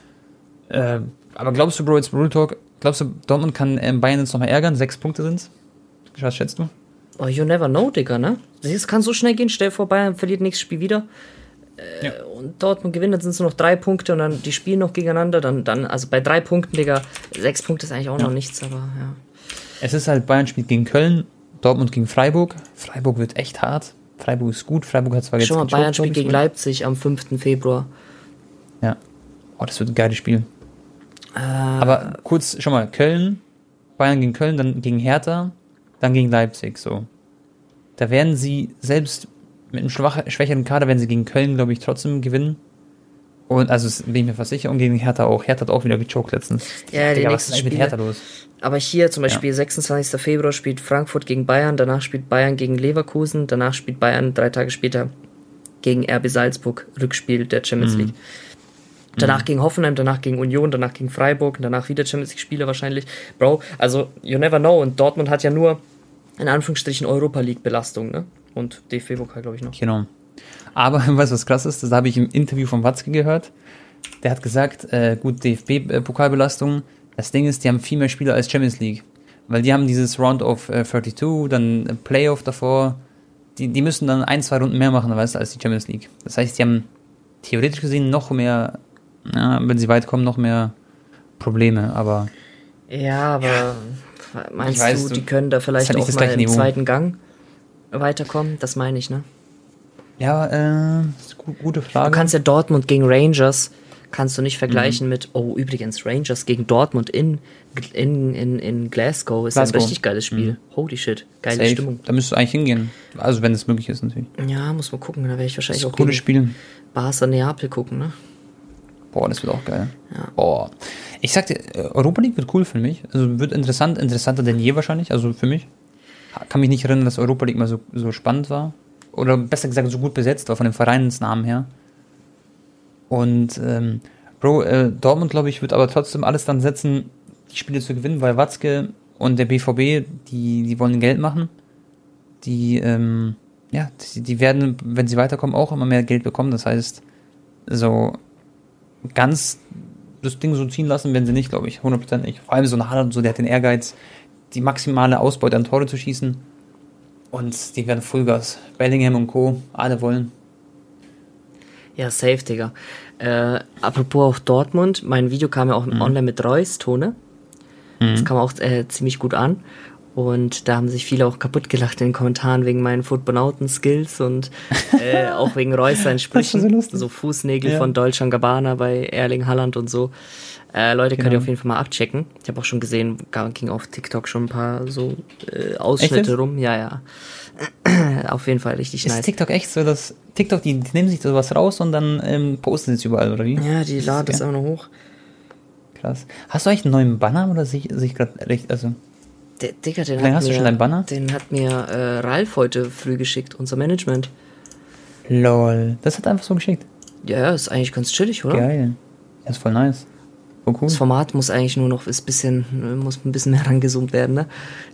Äh, aber glaubst du, Bro, jetzt Real Talk, glaubst du, Dortmund kann ähm, Bayern jetzt nochmal ärgern? Sechs Punkte sind's? Was schätzt du? Oh, you never know, Digga, ne? Es kann so schnell gehen, stell dir vor, Bayern verliert nächstes Spiel wieder. Äh, ja. Und Dortmund gewinnt, dann sind es nur noch drei Punkte und dann die spielen noch gegeneinander. Dann, dann, also bei drei Punkten, Digga, sechs Punkte ist eigentlich auch ja. noch nichts, aber ja. Es ist halt, Bayern spielt gegen Köln, Dortmund gegen Freiburg. Freiburg wird echt hart. Freiburg ist gut. Freiburg hat zwar jetzt. Schon mal, Bayern spielt gegen Leipzig am 5. Februar. Ja. Oh, das wird ein geiles Spiel. Äh, aber kurz, schon mal, Köln, Bayern gegen Köln, dann gegen Hertha, dann gegen Leipzig, so. Da werden sie selbst mit einem schwach, schwächeren Kader, werden sie gegen Köln, glaube ich, trotzdem gewinnen. Und also bin ich mir fast sicher. Und gegen Hertha auch. Hertha hat auch wieder gechoked letztens. Ja, die was ist mit Hertha los? Aber hier zum Beispiel ja. 26. Februar spielt Frankfurt gegen Bayern, danach spielt Bayern gegen Leverkusen, danach spielt Bayern drei Tage später gegen RB Salzburg, Rückspiel der Champions mhm. League. Danach mhm. gegen Hoffenheim, danach gegen Union, danach gegen Freiburg, danach wieder Champions League Spiele wahrscheinlich. Bro, also you never know. Und Dortmund hat ja nur in Anführungsstrichen Europa League Belastung, ne? Und DFB-Pokal, glaube ich, noch. Genau. Aber weißt du, was krass ist? Das habe ich im Interview von Watzke gehört. Der hat gesagt, äh, gut, DFB-Pokalbelastung. Das Ding ist, die haben viel mehr Spieler als Champions League. Weil die haben dieses Round of äh, 32, dann äh, Playoff davor. Die, die müssen dann ein, zwei Runden mehr machen, weißt du, als die Champions League. Das heißt, die haben theoretisch gesehen noch mehr, ja, wenn sie weit kommen, noch mehr Probleme, aber. Ja, aber ja. meinst weiß, du, die können da vielleicht halt auch mal im Niveau. zweiten Gang weiterkommen? Das meine ich, ne? Ja, äh, gute Frage. Du kannst ja Dortmund gegen Rangers kannst du nicht vergleichen mhm. mit, oh, übrigens, Rangers gegen Dortmund in, in, in, in Glasgow ist Glasgow. ein richtig geiles Spiel. Mhm. Holy shit, geile Safe. Stimmung. Da müsstest du eigentlich hingehen. Also, wenn es möglich ist, natürlich. Ja, muss man gucken. Da werde ich wahrscheinlich auch gutes Spiel. Barca Neapel gucken, ne? Boah, das wird auch geil. Ja. Boah. Ich sag dir, Europa League wird cool für mich. Also wird interessant, interessanter denn je wahrscheinlich. Also für mich. Kann mich nicht erinnern, dass Europa League mal so, so spannend war oder besser gesagt so gut besetzt war von dem Vereinsnamen her. Und ähm, Bro, äh, Dortmund, glaube ich, wird aber trotzdem alles dann setzen, die Spiele zu gewinnen, weil Watzke und der BVB, die, die wollen Geld machen. Die, ähm, ja, die, die werden, wenn sie weiterkommen, auch immer mehr Geld bekommen. Das heißt, so ganz das Ding so ziehen lassen, wenn sie nicht, glaube ich, 100% nicht. Vor allem so ein Haaland, so, der hat den Ehrgeiz, die maximale Ausbeute an Tore zu schießen. Und die werden Fullgas. Bellingham und Co. Alle wollen. Ja, safe, Digga. Äh, apropos auch Dortmund, mein Video kam ja auch mhm. online mit Reus, Tone. Mhm. Das kam auch äh, ziemlich gut an. Und da haben sich viele auch kaputt gelacht in den Kommentaren wegen meinen Footbonauten-Skills und äh, auch wegen Reus seinen Sprüchen. So, so, Fußnägel ja. von Deutschland Gabbana bei Erling Halland und so. Äh, Leute, genau. könnt ihr genau. auf jeden Fall mal abchecken. Ich habe auch schon gesehen, ging auf TikTok schon ein paar so äh, Ausschnitte rum. Ja, ja. auf jeden Fall richtig ist nice. Ist TikTok echt so, dass TikTok, die, die nehmen sich sowas raus und dann ähm, posten es überall, oder wie? Ja, die laden das auch noch hoch. Krass. Hast du eigentlich einen neuen Banner oder sich, sich gerade recht, also... Der, Digga, den hat hast mir, du schon deinen Banner? Den hat mir äh, Ralf heute früh geschickt, unser Management. Lol. Das hat er einfach so geschickt. Ja, ist eigentlich ganz chillig, oder? Geil. Ja, ist voll nice. Oh, cool. Das Format muss eigentlich nur noch ist bisschen, muss ein bisschen mehr rangezoomt werden, ne?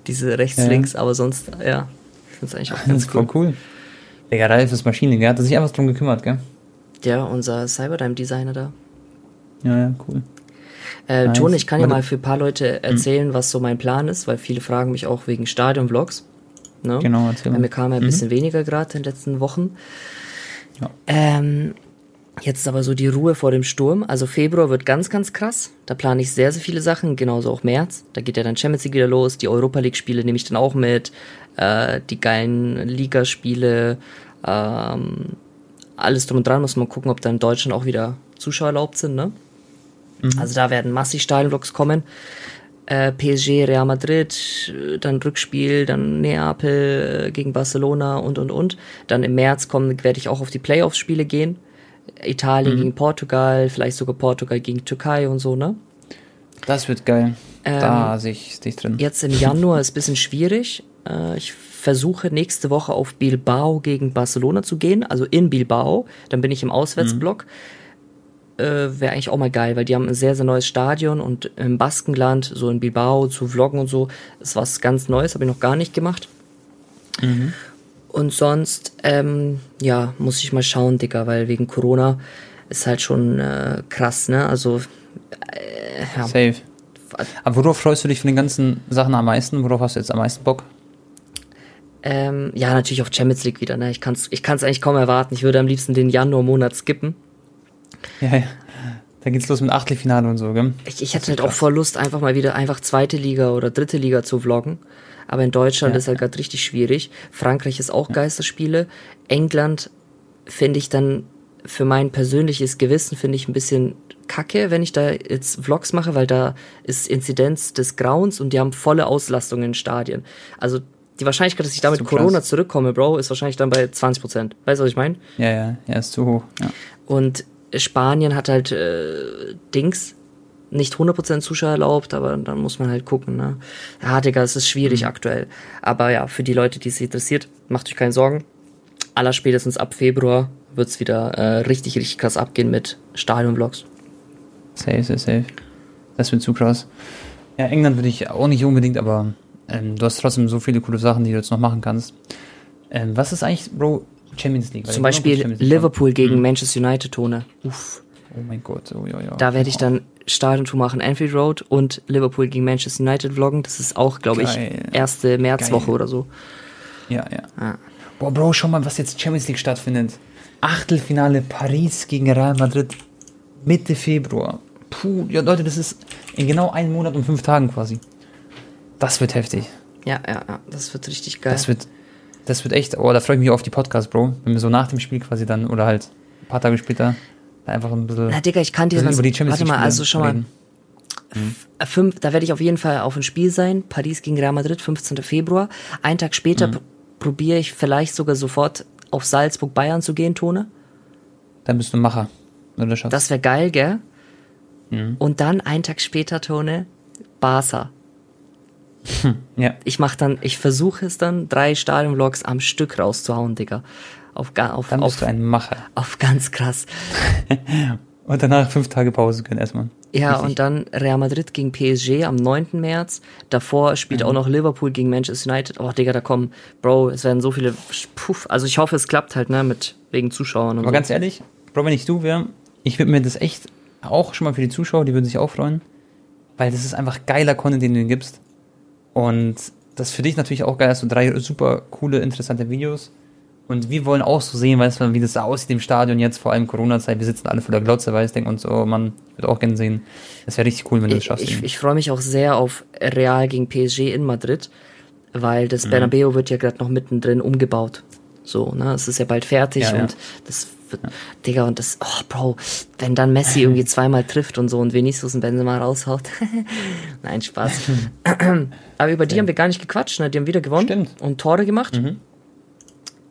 Diese rechts, ja. links, aber sonst, ja, ich finde es eigentlich auch ganz das cool. Voll cool. Der Ralf ist Maschine, der hat sich einfach drum gekümmert, gell? Ja, unser Cyberdyme-Designer da. Ja, ja, cool. Äh, nice. Tone, ich kann dir mal für ein paar Leute hm. erzählen, mhm. was so mein Plan ist, weil viele fragen mich auch wegen Stadion-Vlogs. Ne? Genau, erzähl mal. Mir kam ja ein bisschen mhm. weniger gerade in den letzten Wochen. Ja. Ähm, Jetzt ist aber so die Ruhe vor dem Sturm. Also Februar wird ganz, ganz krass. Da plane ich sehr, sehr viele Sachen. Genauso auch März. Da geht ja dann Champions League wieder los. Die Europa League Spiele nehme ich dann auch mit. Äh, die geilen Ligaspiele. Ähm, alles drum und dran. Muss man gucken, ob da in Deutschland auch wieder Zuschauer erlaubt sind. Ne? Mhm. Also da werden massig Stadionvlogs kommen. Äh, PSG, Real Madrid, dann Rückspiel, dann Neapel äh, gegen Barcelona und und und. Dann im März kommen, werde ich auch auf die Playoffs-Spiele gehen Italien mhm. gegen Portugal, vielleicht sogar Portugal gegen Türkei und so, ne? Das wird geil. Ähm, da sehe ich dich drin. Jetzt im Januar ist ein bisschen schwierig. Äh, ich versuche nächste Woche auf Bilbao gegen Barcelona zu gehen, also in Bilbao. Dann bin ich im Auswärtsblock. Mhm. Äh, Wäre eigentlich auch mal geil, weil die haben ein sehr, sehr neues Stadion und im Baskenland, so in Bilbao zu vloggen und so, ist was ganz Neues, habe ich noch gar nicht gemacht. Mhm. Und sonst, ähm, ja, muss ich mal schauen, Digga, weil wegen Corona ist halt schon äh, krass, ne? Also, äh, ja. Safe. Aber worauf freust du dich von den ganzen Sachen am meisten? Worauf hast du jetzt am meisten Bock? Ähm, ja, natürlich auf Champions League wieder, ne? Ich kann's, ich kann's eigentlich kaum erwarten. Ich würde am liebsten den Januar-Monat skippen. Ja, ja. Da geht's los mit Achtelfinale und so, gell? Ich, ich hätte halt krass. auch voll Lust, einfach mal wieder einfach zweite Liga oder dritte Liga zu vloggen. Aber in Deutschland ja. ist halt gerade richtig schwierig. Frankreich ist auch ja. Geisterspiele. England finde ich dann für mein persönliches Gewissen finde ich ein bisschen kacke, wenn ich da jetzt Vlogs mache, weil da ist Inzidenz des Grauens und die haben volle Auslastung in Stadien. Also die Wahrscheinlichkeit, dass ich da mit Corona krass. zurückkomme, Bro, ist wahrscheinlich dann bei 20 Prozent. Weißt du, was ich meine? Ja, ja, ja, ist zu hoch. Ja. Und Spanien hat halt äh, Dings, nicht 100% Zuschauer erlaubt, aber dann muss man halt gucken. Ne? Ja, Digga, es ist schwierig mhm. aktuell. Aber ja, für die Leute, die es interessiert, macht euch keine Sorgen. Aller spätestens ab Februar wird es wieder äh, richtig, richtig krass abgehen mit Stadionblocks. Safe, safe, safe. Das wird zu krass. Ja, England würde ich auch nicht unbedingt, aber ähm, du hast trotzdem so viele coole Sachen, die du jetzt noch machen kannst. Ähm, was ist eigentlich, Bro, Champions League? Zum Beispiel League Liverpool gegen mhm. Manchester United, Tone. Uff. Oh mein Gott, oh ja, ja. Da werde ich dann Stadiontour machen, Anfield Road und Liverpool gegen Manchester United vloggen. Das ist auch, glaube ich, erste Märzwoche Geil. oder so. Ja, ja. Ah. Boah, Bro, schau mal, was jetzt Champions League stattfindet. Achtelfinale Paris gegen Real Madrid Mitte Februar. Puh, ja Leute, das ist in genau einem Monat und fünf Tagen quasi. Das wird heftig. Ja, ja, ja, das wird richtig geil. Das wird, das wird echt, oh, da freue ich mich auf die Podcast, Bro. Wenn wir so nach dem Spiel quasi dann, oder halt ein paar Tage später, einfach ein bisschen, Na, Digga, ich kann dir sonst, über die Champions warte mal, also schau mal. Äh, fünf, da werde ich auf jeden Fall auf ein Spiel sein. Paris gegen Real Madrid, 15. Februar. Einen Tag später Mhm. pr probiere ich vielleicht sogar sofort auf Salzburg Bayern zu gehen, Tone. Dann bist du ein Macher. Das wäre geil, gell? Mhm. Und dann einen Tag später, Tone, Barca. Ja. Ich mach dann, ich versuche es dann, drei Stadionvlogs am Stück rauszuhauen, Digga. Auf, auf, Dann bist auf, du ein Macher. auf ganz krass. Und danach fünf Tage Pause können erstmal. Ja, Richtig. und dann Real Madrid gegen PSG am 9. März. Davor spielt Mhm. auch noch Liverpool gegen Manchester United. Oh, Digga, da kommen, Bro, es werden so viele, puff. Also ich hoffe, es klappt halt, ne, mit, wegen Zuschauern und Aber so. ganz ehrlich, Bro, wenn ich du wäre, ich würde mir das echt auch schon mal für die Zuschauer, die würden sich auch freuen, weil das ist einfach geiler Content, den du ihnen gibst. Und das ist für dich natürlich auch geil, hast du drei super coole, interessante Videos. Und wir wollen auch so sehen, weißt du, wie das aussieht im Stadion jetzt, vor allem Corona-Zeit. Wir sitzen alle vor der Glotze, weißt du, denken uns, oh Mann, ich würde auch gerne sehen. Das wäre richtig cool, wenn du das schaffst. ich, ich freue mich auch sehr auf Real gegen PSG in Madrid, weil das Bernabeu wird ja gerade noch mittendrin umgebaut. So, ne, es ist ja bald fertig Ja, ja. und das wird, Digga, und das, oh, Bro, wenn dann Messi irgendwie zweimal trifft und so und Vinicius und Benzema raushaut. Nein, Spaß. Aber über die haben wir gar nicht gequatscht, ne, die haben wieder gewonnen Stimmt. und Tore gemacht.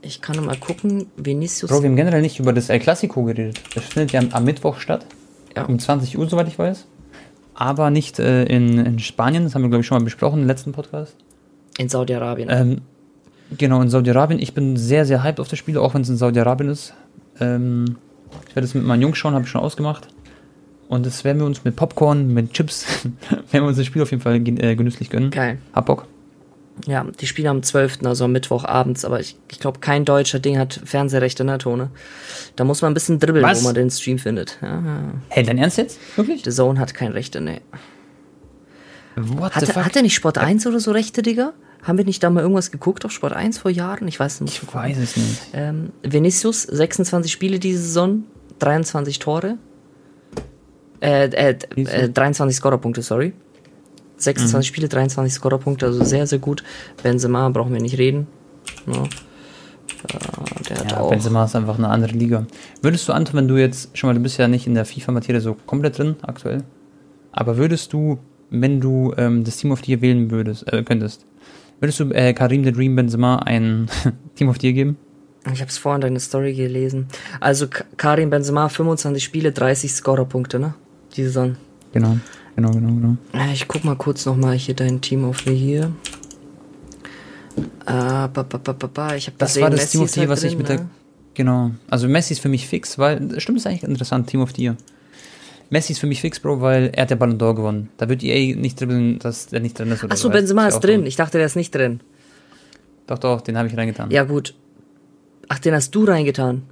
Ich kann mal gucken, Vinicius. Bro, wir haben generell nicht über das El Clasico geredet. Das findet ja am- am Mittwoch statt. Ja. Um 20 Uhr, soweit ich weiß. Aber nicht äh, in, in Spanien, das haben wir, glaube ich, schon mal besprochen im letzten Podcast. in Saudi-Arabien. Ähm, genau, in Saudi-Arabien. Ich bin sehr, sehr hyped auf das Spiel, auch wenn es in Saudi-Arabien ist. Ähm, ich werde es mit meinen Jungs schauen, habe ich schon ausgemacht. Und das werden wir uns mit Popcorn, mit Chips, werden wir uns das Spiel auf jeden Fall gen- äh, genüsslich gönnen. Geil. Hab Bock. Ja, die spielen am 12., also am Mittwoch abends, aber ich, ich glaube, kein deutscher Ding hat Fernsehrechte in der Tone. Da muss man ein bisschen dribbeln, Was? wo man den Stream findet. Ja, ja. Hey, dein Ernst jetzt? Wirklich? The Zone hat keine Rechte, ne. What Hat, hat der nicht Sport 1 oder so Rechte, Digga? Haben wir nicht da mal irgendwas geguckt auf Sport 1 vor Jahren? Ich weiß nicht. Ich weiß es nicht. Ähm, Vinicius, 26 Spiele diese Saison, 23 Tore. Äh, äh, äh 23 Scorerpunkte, sorry. 26 Mhm. Spiele, 23 Scorerpunkte, also sehr, sehr gut. Benzema brauchen wir nicht reden. Ja. Äh, der Ja, auch. Benzema ist einfach eine andere Liga. Würdest du, Anton, wenn du jetzt, schon mal, du bist ja nicht in der FIFA-Materie so komplett drin aktuell, aber würdest du, wenn du ähm, das Team of the Year wählen würdest, äh, könntest, würdest du äh, Karim the Dream Benzema ein Team of the Year geben? Ich habe es vorhin deine Story gelesen. Also K Karim Benzema, 25 Spiele, 30 Scorerpunkte, ne? Die Saison. Genau, genau, genau, genau. Äh, Ich guck mal kurz nochmal hier dein Team of the Year. Äh, ba, ba, ba. Ich hab Das gesehen, war das Messi Team of the Year, was ich drin, mit der. ne? Genau. Also Messi ist für mich fix, weil. das Stimmt, ist eigentlich interessant, Team of the Year. Messi ist für mich fix, Bro, weil er hat der Ballon d'Or gewonnen. Da wird EA nicht dribbeln, dass der nicht drin ist. Oder Achso? Benzema ist drin. Ich dachte, der ist nicht drin. Doch, doch, den habe ich reingetan. Ja, gut. Ach, den hast du reingetan.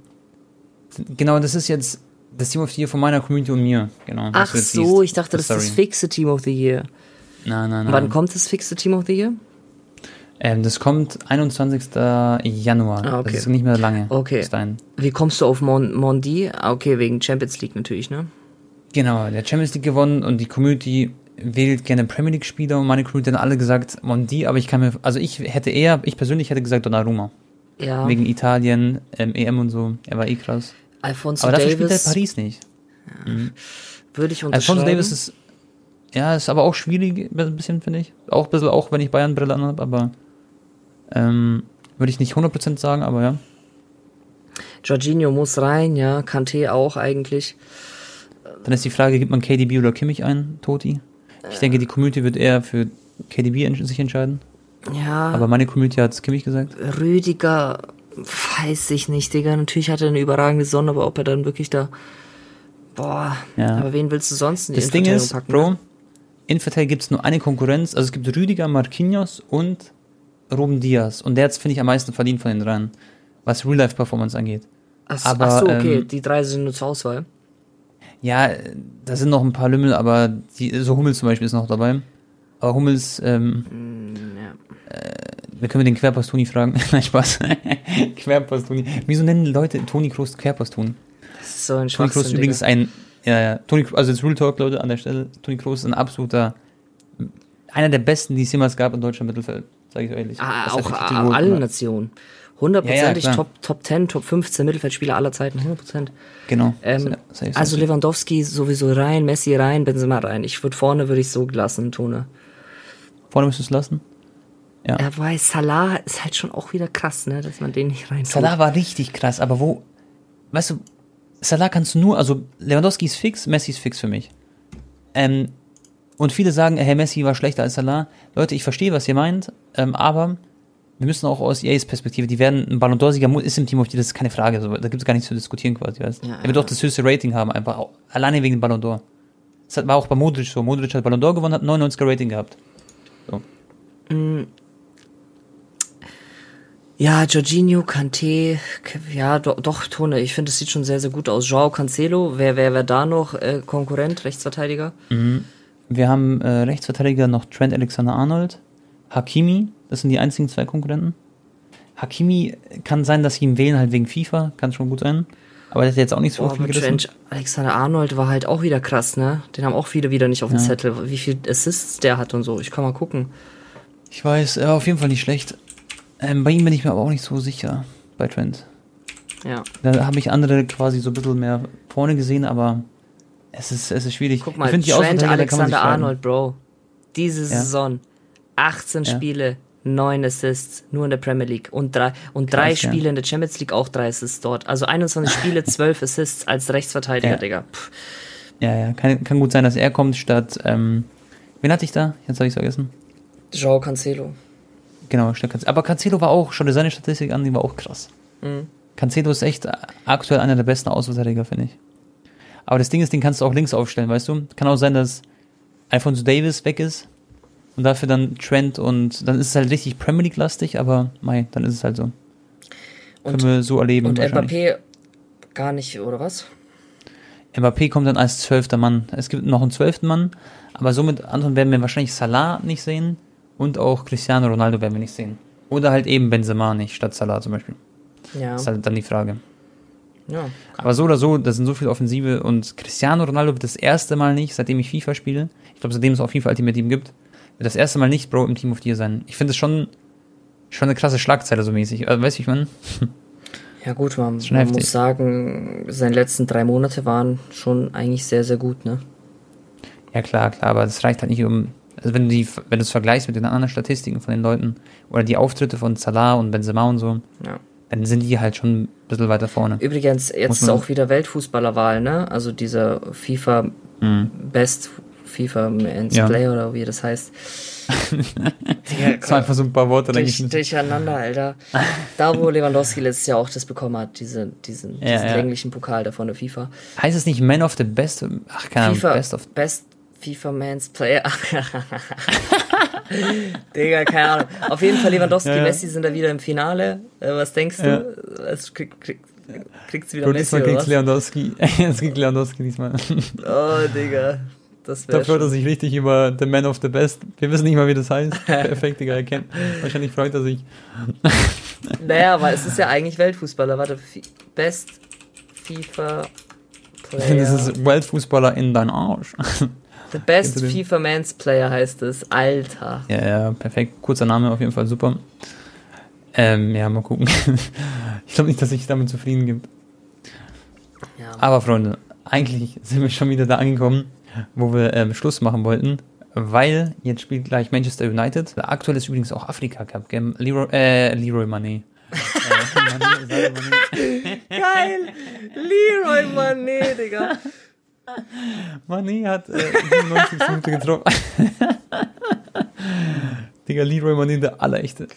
Genau, das ist jetzt das Team of the Year von meiner Community und mir. Genau. Ach so, ich dachte, das ist das fixe Team of the Year. Nein, nein, nein. Wann kommt das fixe Team of the Year? Ähm, das kommt 21. Januar. Ah, okay. Das ist nicht mehr lange. Okay. Wie kommst du auf Mon Mondi? Ah, okay, wegen Champions League natürlich, ne? Genau, der Champions League gewonnen und die Community wählt gerne Premier League Spieler und meine Community hat alle gesagt Mondi, aber ich kann mir, also ich hätte eher, ich persönlich hätte gesagt Donnarumma. Ja. Wegen Italien, ähm, EM und so. Er war eh krass. Alfonso aber dafür spielt er Paris nicht. würde ich unterschreiben. Alfonso Davis ist, ja, ist aber auch schwierig, ein bisschen, finde ich. Auch ein bisschen, auch wenn ich Bayern-Brille anhabe, aber ähm, würde ich nicht 100% sagen, aber ja. Jorginho muss rein, ja. Kante auch eigentlich. Dann ist die Frage, gibt man KDB oder Kimmich ein, Toti? Ich denke, die Community wird eher für KDB sich entscheiden. Ja. Aber meine Community hat Kimmich gesagt. Rüdiger, weiß ich nicht, Digga. Natürlich hat er eine überragende Sonne, aber ob er dann wirklich da. Boah, Ja. aber wen willst du sonst in die Das Ding ist, packen? Bro, in Verteidigung gibt es nur eine Konkurrenz. Also es gibt Rüdiger, Marquinhos und Ruben Diaz. Und der hat finde ich, am meisten verdient von den dreien, was Real-Life-Performance angeht. Ach, aber, ach so, okay, ähm, die drei sind nur zur Auswahl. Ja, da sind noch ein paar Lümmel, aber die, so Hummels zum Beispiel ist noch dabei. Aber Hummels, ähm, Mm, ja. äh, wir können wir den Querpass-Toni fragen. Nein, Spaß. Querpass-Toni. Wieso nennen Leute Toni Kroos Querpass-Toni? Das ist so ein Toni Kroos ist übrigens ein, ja, ja, Toni, also jetzt Real Talk, Leute, an der Stelle. Toni Kroos ist ein absoluter, einer der besten, die es jemals gab in deutschem Mittelfeld, sage ich euch ehrlich. Ah, auch hat. Nationen. Hundertprozentig Ja, ja. Top, Top 10, Top 15 Mittelfeldspieler aller Zeiten, 100%. Genau. Ähm, Safe, safe, also. Lewandowski sowieso rein, Messi rein, Benzema rein. Ich würde vorne würde ich so lassen, Tone. Vorne müsstest du es lassen. Ja. Ja, wobei Salah ist halt schon auch wieder krass, ne, dass man den nicht rein tut. Salah war richtig krass, aber wo, weißt du, Salah kannst du nur, also Lewandowski ist fix, Messi ist fix für mich. Ähm, und viele sagen, hey, Messi war schlechter als Salah. Leute, ich verstehe, was ihr meint, ähm, aber wir müssen auch aus EAs Perspektive, die werden, ein Ballon d'Or-Sieger ist im Team of die, das ist keine Frage, so, da gibt es gar nichts zu diskutieren quasi, weißt Ja, Er wird ja. auch das höchste Rating haben, einfach, auch, alleine wegen dem Ballon d'Or. Das hat- war auch bei Modric so, Modric hat Ballon d'Or gewonnen, hat 99er Rating gehabt. So. Ja, Jorginho, Kanté, K- ja, do, doch, Tone, ich finde, es sieht schon sehr, sehr gut aus. Joao Cancelo, wer wer, wer da noch äh, Konkurrent, Rechtsverteidiger? Wir haben äh, Rechtsverteidiger noch Trent Alexander-Arnold, Hakimi, das sind die einzigen zwei Konkurrenten. Hakimi kann sein, dass sie ihn wählen halt wegen FIFA, kann schon gut sein. Aber der hat jetzt auch nicht so Boah, viel gerissen. Trent Alexander-Arnold war halt auch wieder krass, ne? Den haben auch viele wieder nicht auf dem Ja. Zettel, wie viel Assists der hat und so. Ich kann mal gucken. Ich weiß, er war auf jeden Fall nicht schlecht. Ähm, bei ihm bin ich mir aber auch nicht so sicher, bei Trent. Ja. Da habe ich andere quasi so ein bisschen mehr vorne gesehen, aber es ist, es ist schwierig. Guck mal, ich Trent streiten. Alexander-Arnold, Bro. Diese Ja. Saison 18 Ja. Spiele, 9 Assists, nur in der Premier League. Und drei, und drei Krass, ja. Spiele in der Champions League, auch drei Assists dort. Also 21 Spiele, 12 Assists als Rechtsverteidiger, Ja. Digga. Pff. Ja, ja, kann, kann gut sein, dass er kommt statt, ähm, wen hatte ich da? Jetzt habe ich vergessen. Joao Cancelo. Genau, statt Cancelo. Aber Cancelo war auch, schau dir seine Statistik an, die war auch krass. Mhm. Cancelo ist echt aktuell einer der besten Außenverteidiger, finde ich. Aber das Ding ist, den kannst du auch links aufstellen, weißt du? Kann auch sein, dass Alphonso Davis weg ist und dafür dann Trent und dann ist es halt richtig Premier League-lastig, aber mei, dann ist es halt so. Und, Können wir so erleben. und. Mbappé gar nicht, oder was? Mbappé kommt dann als zwölfter Mann. Es gibt noch einen zwölften Mann, aber somit, Anton, werden wir wahrscheinlich Salah nicht sehen und auch Cristiano Ronaldo werden wir nicht sehen. Oder halt eben Benzema nicht, statt Salah zum Beispiel. Ja. Das ist halt dann die Frage. ja. Aber so oder so, das sind so viele Offensive und Cristiano Ronaldo wird das erste Mal nicht, seitdem ich FIFA spiele, ich glaube, seitdem es auch FIFA Ultimate Team gibt, das erste Mal nicht Bro im Team of the Year sein. Ich finde es schon, schon eine krasse Schlagzeile so mäßig. Also, weißt du, wie ich meine? Ja gut, man, man muss sagen, seine letzten drei Monate waren schon eigentlich sehr, sehr gut, ne? Ja, klar, klar, aber das reicht halt nicht um. Also wenn du die, wenn du es vergleichst mit den anderen Statistiken von den Leuten oder die Auftritte von Salah und Benzema und so, Ja. dann sind die halt schon ein bisschen weiter vorne. Übrigens, jetzt ist auch wieder Weltfußballerwahl, ne? Also dieser FIFA Mhm. Best FIFA Men's Ja. Player oder wie das heißt. Digga, Das war einfach so ein paar Worte durch, durcheinander, Alter. Da, wo Lewandowski letztes Jahr auch das bekommen hat, diese, diesen, Ja, diesen ja. länglichen Pokal da von der FIFA. Heißt es nicht Man of the Best? Ach, keine Ahnung, Best of. Best FIFA Men's Player. Digga, keine Ahnung. Auf jeden Fall Lewandowski, Ja. Messi sind da wieder im Finale. Äh, was denkst du? Es krieg, krieg, kriegt's wieder Bro, Messi diesmal kriegt? Lewandowski. Es kriegt Lewandowski diesmal. Oh, Digga. Das Da wäre freut er sich richtig über The Man of the Best. Wir wissen nicht mal, wie das heißt. Perfekt, Digga, er kennt. Wahrscheinlich freut er sich. Naja, aber es ist ja eigentlich Weltfußballer. Warte, Best FIFA Player. Das ist Weltfußballer in dein Arsch. The Best? FIFA Men's Player heißt es. Alter. Ja, ja, perfekt. Kurzer Name auf jeden Fall, super. Ähm, ja, mal gucken. Ich glaube nicht, dass sich damit zufrieden gibt. Ja. Aber Freunde, eigentlich sind wir schon wieder da angekommen, wo wir ähm, Schluss machen wollten, weil jetzt spielt gleich Manchester United. Aktuell ist übrigens auch Afrika Cup, gell? Leroy, äh, Leroy Mané. Geil! Leroy Mané, Digga. Mané hat äh, 97 Minute getroffen. Digga, Leroy Mané, der Allerechte.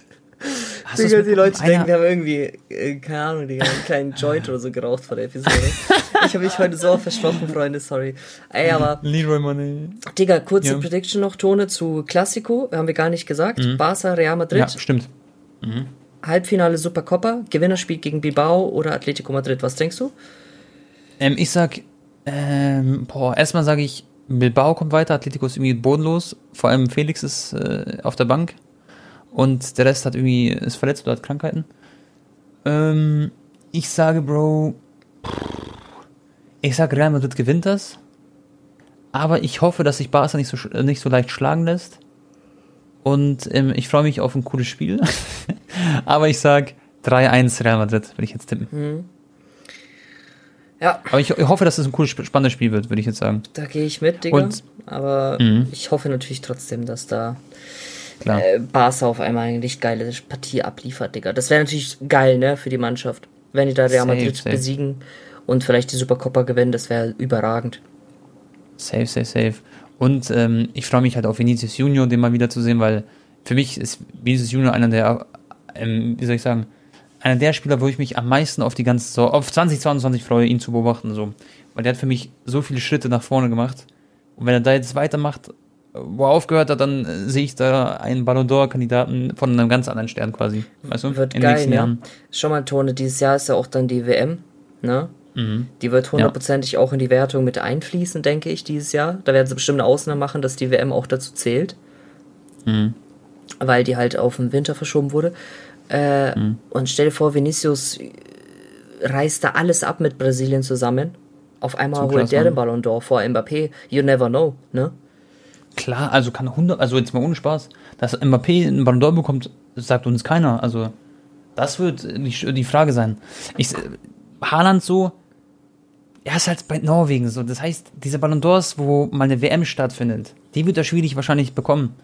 Digga, die? Leute denken, wir haben irgendwie, äh, keine Ahnung, Digga, einen kleinen Joint oder so geraucht vor der Episode. ich habe mich heute so versprochen, Freunde, sorry. Ey, aber, Leroy Mané. Digga, kurze Ja. Prediction noch, Tone zu Classico, haben wir gar nicht gesagt. Barca, Real Madrid, Ja, stimmt. Halbfinale Supercopa, Gewinner spielt gegen Bilbao oder Atletico Madrid. Was denkst du? Ähm, ich sag Ähm, boah, erstmal sage ich, Bilbao kommt weiter, Atletico ist irgendwie bodenlos. Vor allem Felix ist äh, auf der Bank. Und der Rest hat irgendwie, ist verletzt oder hat Krankheiten. Ähm, ich sage, Bro, ich sage, Real Madrid gewinnt das. Aber ich hoffe, dass sich Barca nicht so, nicht so leicht schlagen lässt. Und ähm, ich freue mich auf ein cooles Spiel. aber ich sage 3-1 Real Madrid, würde ich jetzt tippen. Mhm. Ja. Aber ich, ich, hoffe, dass es ein cooles, spannendes Spiel wird, würde ich jetzt sagen. Da gehe ich mit, Digga. Und, aber mh. ich hoffe natürlich trotzdem, dass da äh, Barca auf einmal eine richtig geile Partie abliefert, Digga. Das wäre natürlich geil, ne, für die Mannschaft. Wenn die da Real Madrid safe, besiegen und vielleicht die Supercoppa gewinnen, das wäre überragend. Safe, safe, safe. Und ähm, ich freue mich halt auf Vinicius Junior, den mal wieder zu sehen, weil für mich ist Vinicius Junior einer der, ähm, wie soll ich sagen, einer der Spieler, wo ich mich am meisten auf die ganze so auf 2022 freue, ihn zu beobachten, so. Weil der hat für mich so viele Schritte nach vorne gemacht. Und wenn er da jetzt weitermacht, wo er aufgehört hat, dann äh, sehe ich da einen Ballon d'Or-Kandidaten von einem ganz anderen Stern quasi. Weißt du? Wird in geil, den nächsten ne? Jahren. Schon mal, Tone, dieses Jahr ist ja auch dann die WM, ne? Mhm. Die wird hundertprozentig ja. auch in die Wertung mit einfließen, denke ich, dieses Jahr. Da werden sie bestimmt eine Ausnahme machen, dass die WM auch dazu zählt. Mhm. Weil die halt auf den Winter verschoben wurde. Äh, mhm. Und stell dir vor, Vinicius reißt da alles ab mit Brasilien zusammen. Auf einmal holt krass, der den Ballon d'Or vor Mbappé. You never know, ne? Klar, also kann 100, also jetzt mal ohne Spaß, dass Mbappé einen Ballon d'Or bekommt, sagt uns keiner. Also das wird die, die Frage sein. Ich, Haaland so, er ist halt bei Norwegen so. Das heißt, diese Ballon d'Ors, wo mal eine WM stattfindet, die wird er schwierig wahrscheinlich bekommen.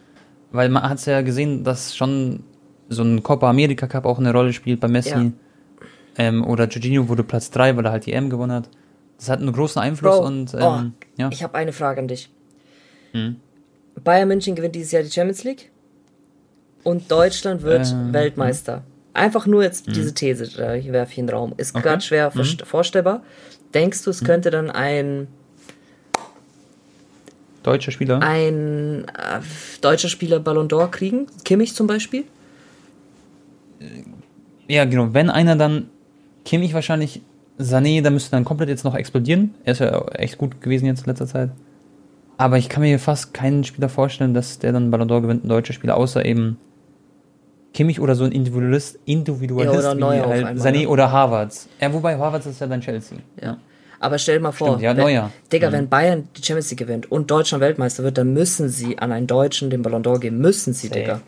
Weil man hat es ja gesehen, dass schon so ein Copa America Cup auch eine Rolle spielt bei Messi. Ja. Ähm, oder Jorginho wurde Platz 3, weil er halt die EM gewonnen hat. Das hat einen großen Einfluss Bro, und ähm, oh, ja. Ich habe eine Frage an dich. Hm? Bayern München gewinnt dieses Jahr die Champions League und Deutschland wird ähm, Weltmeister. Einfach nur jetzt hm. diese These, da werfe ich in den Raum. Ist okay. gerade schwer hm. vorstellbar. Denkst du, es hm. könnte dann ein deutscher Spieler? Ein äh, deutscher Spieler Ballon d'Or kriegen? Kimmich zum Beispiel? Ja, genau. Wenn einer dann Kimmich wahrscheinlich, Sané, da müsste dann komplett jetzt noch explodieren. Er ist ja echt gut gewesen jetzt in letzter Zeit. Aber ich kann mir fast keinen Spieler vorstellen, dass der dann Ballon d'Or gewinnt, ein deutscher Spieler, außer eben Kimmich oder so ein Individualist, Individualist ja, oder wie halt einmal, Sané ja. oder Harvards. Ja, wobei Harvards ist ja dann Chelsea. Ja. Aber stell dir mal vor, Stimmt, ja, wenn, Neuer. Digga, mhm. wenn Bayern die Champions League gewinnt und Deutschland Weltmeister wird, dann müssen sie an einen Deutschen den Ballon d'Or geben. Müssen sie, Safe. Digga.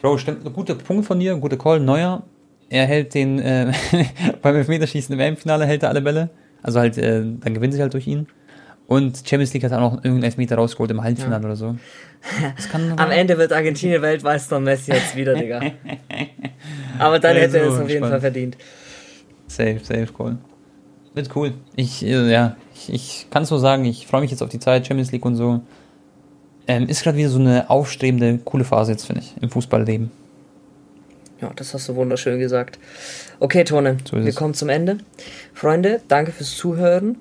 Bro, stimmt, ein guter Punkt von dir, ein guter Call. Neuer, er hält den, äh, beim Elfmeterschießen im WM-Finale hält er alle Bälle. Also halt, äh, dann gewinnt sie halt durch ihn. Und Champions League hat auch noch irgendeinen Elfmeter rausgeholt im Halbfinale ja. oder so. Am Ende wird Argentinien Weltmeister und Messi jetzt wieder, Digga. Aber dann hätte er es auf jeden spannend. Fall verdient. Safe, safe, cool. Wird cool. Ich, äh, ja, ich, ich kann es so sagen, ich freue mich jetzt auf die Zeit, Champions League und so. Ähm, ist gerade wieder so eine aufstrebende, coole Phase jetzt, finde ich, im Fußballleben. Ja, das hast du wunderschön gesagt. Okay, Tone, so wir kommen zum Ende. Freunde, danke fürs Zuhören.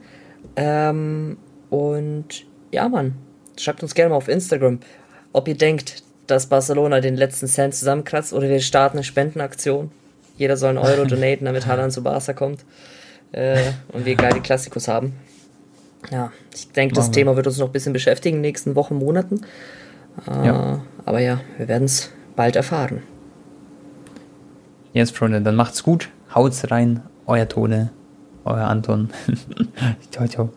Ähm, und ja, Mann, schreibt uns gerne mal auf Instagram, ob ihr denkt, dass Barcelona den letzten Cent zusammenkratzt oder wir starten eine Spendenaktion. Jeder soll einen Euro donaten, damit Haaland zu Barca kommt. Äh, und wir geile Klassikus haben. Ja, ich denke, das Thema wird uns noch ein bisschen beschäftigen in den nächsten Wochen, Monaten. Äh, ja. Aber ja, wir werden es bald erfahren. Jetzt, Freunde, dann macht's gut. Haut's rein. Euer Tone, euer Anton. ciao, ciao.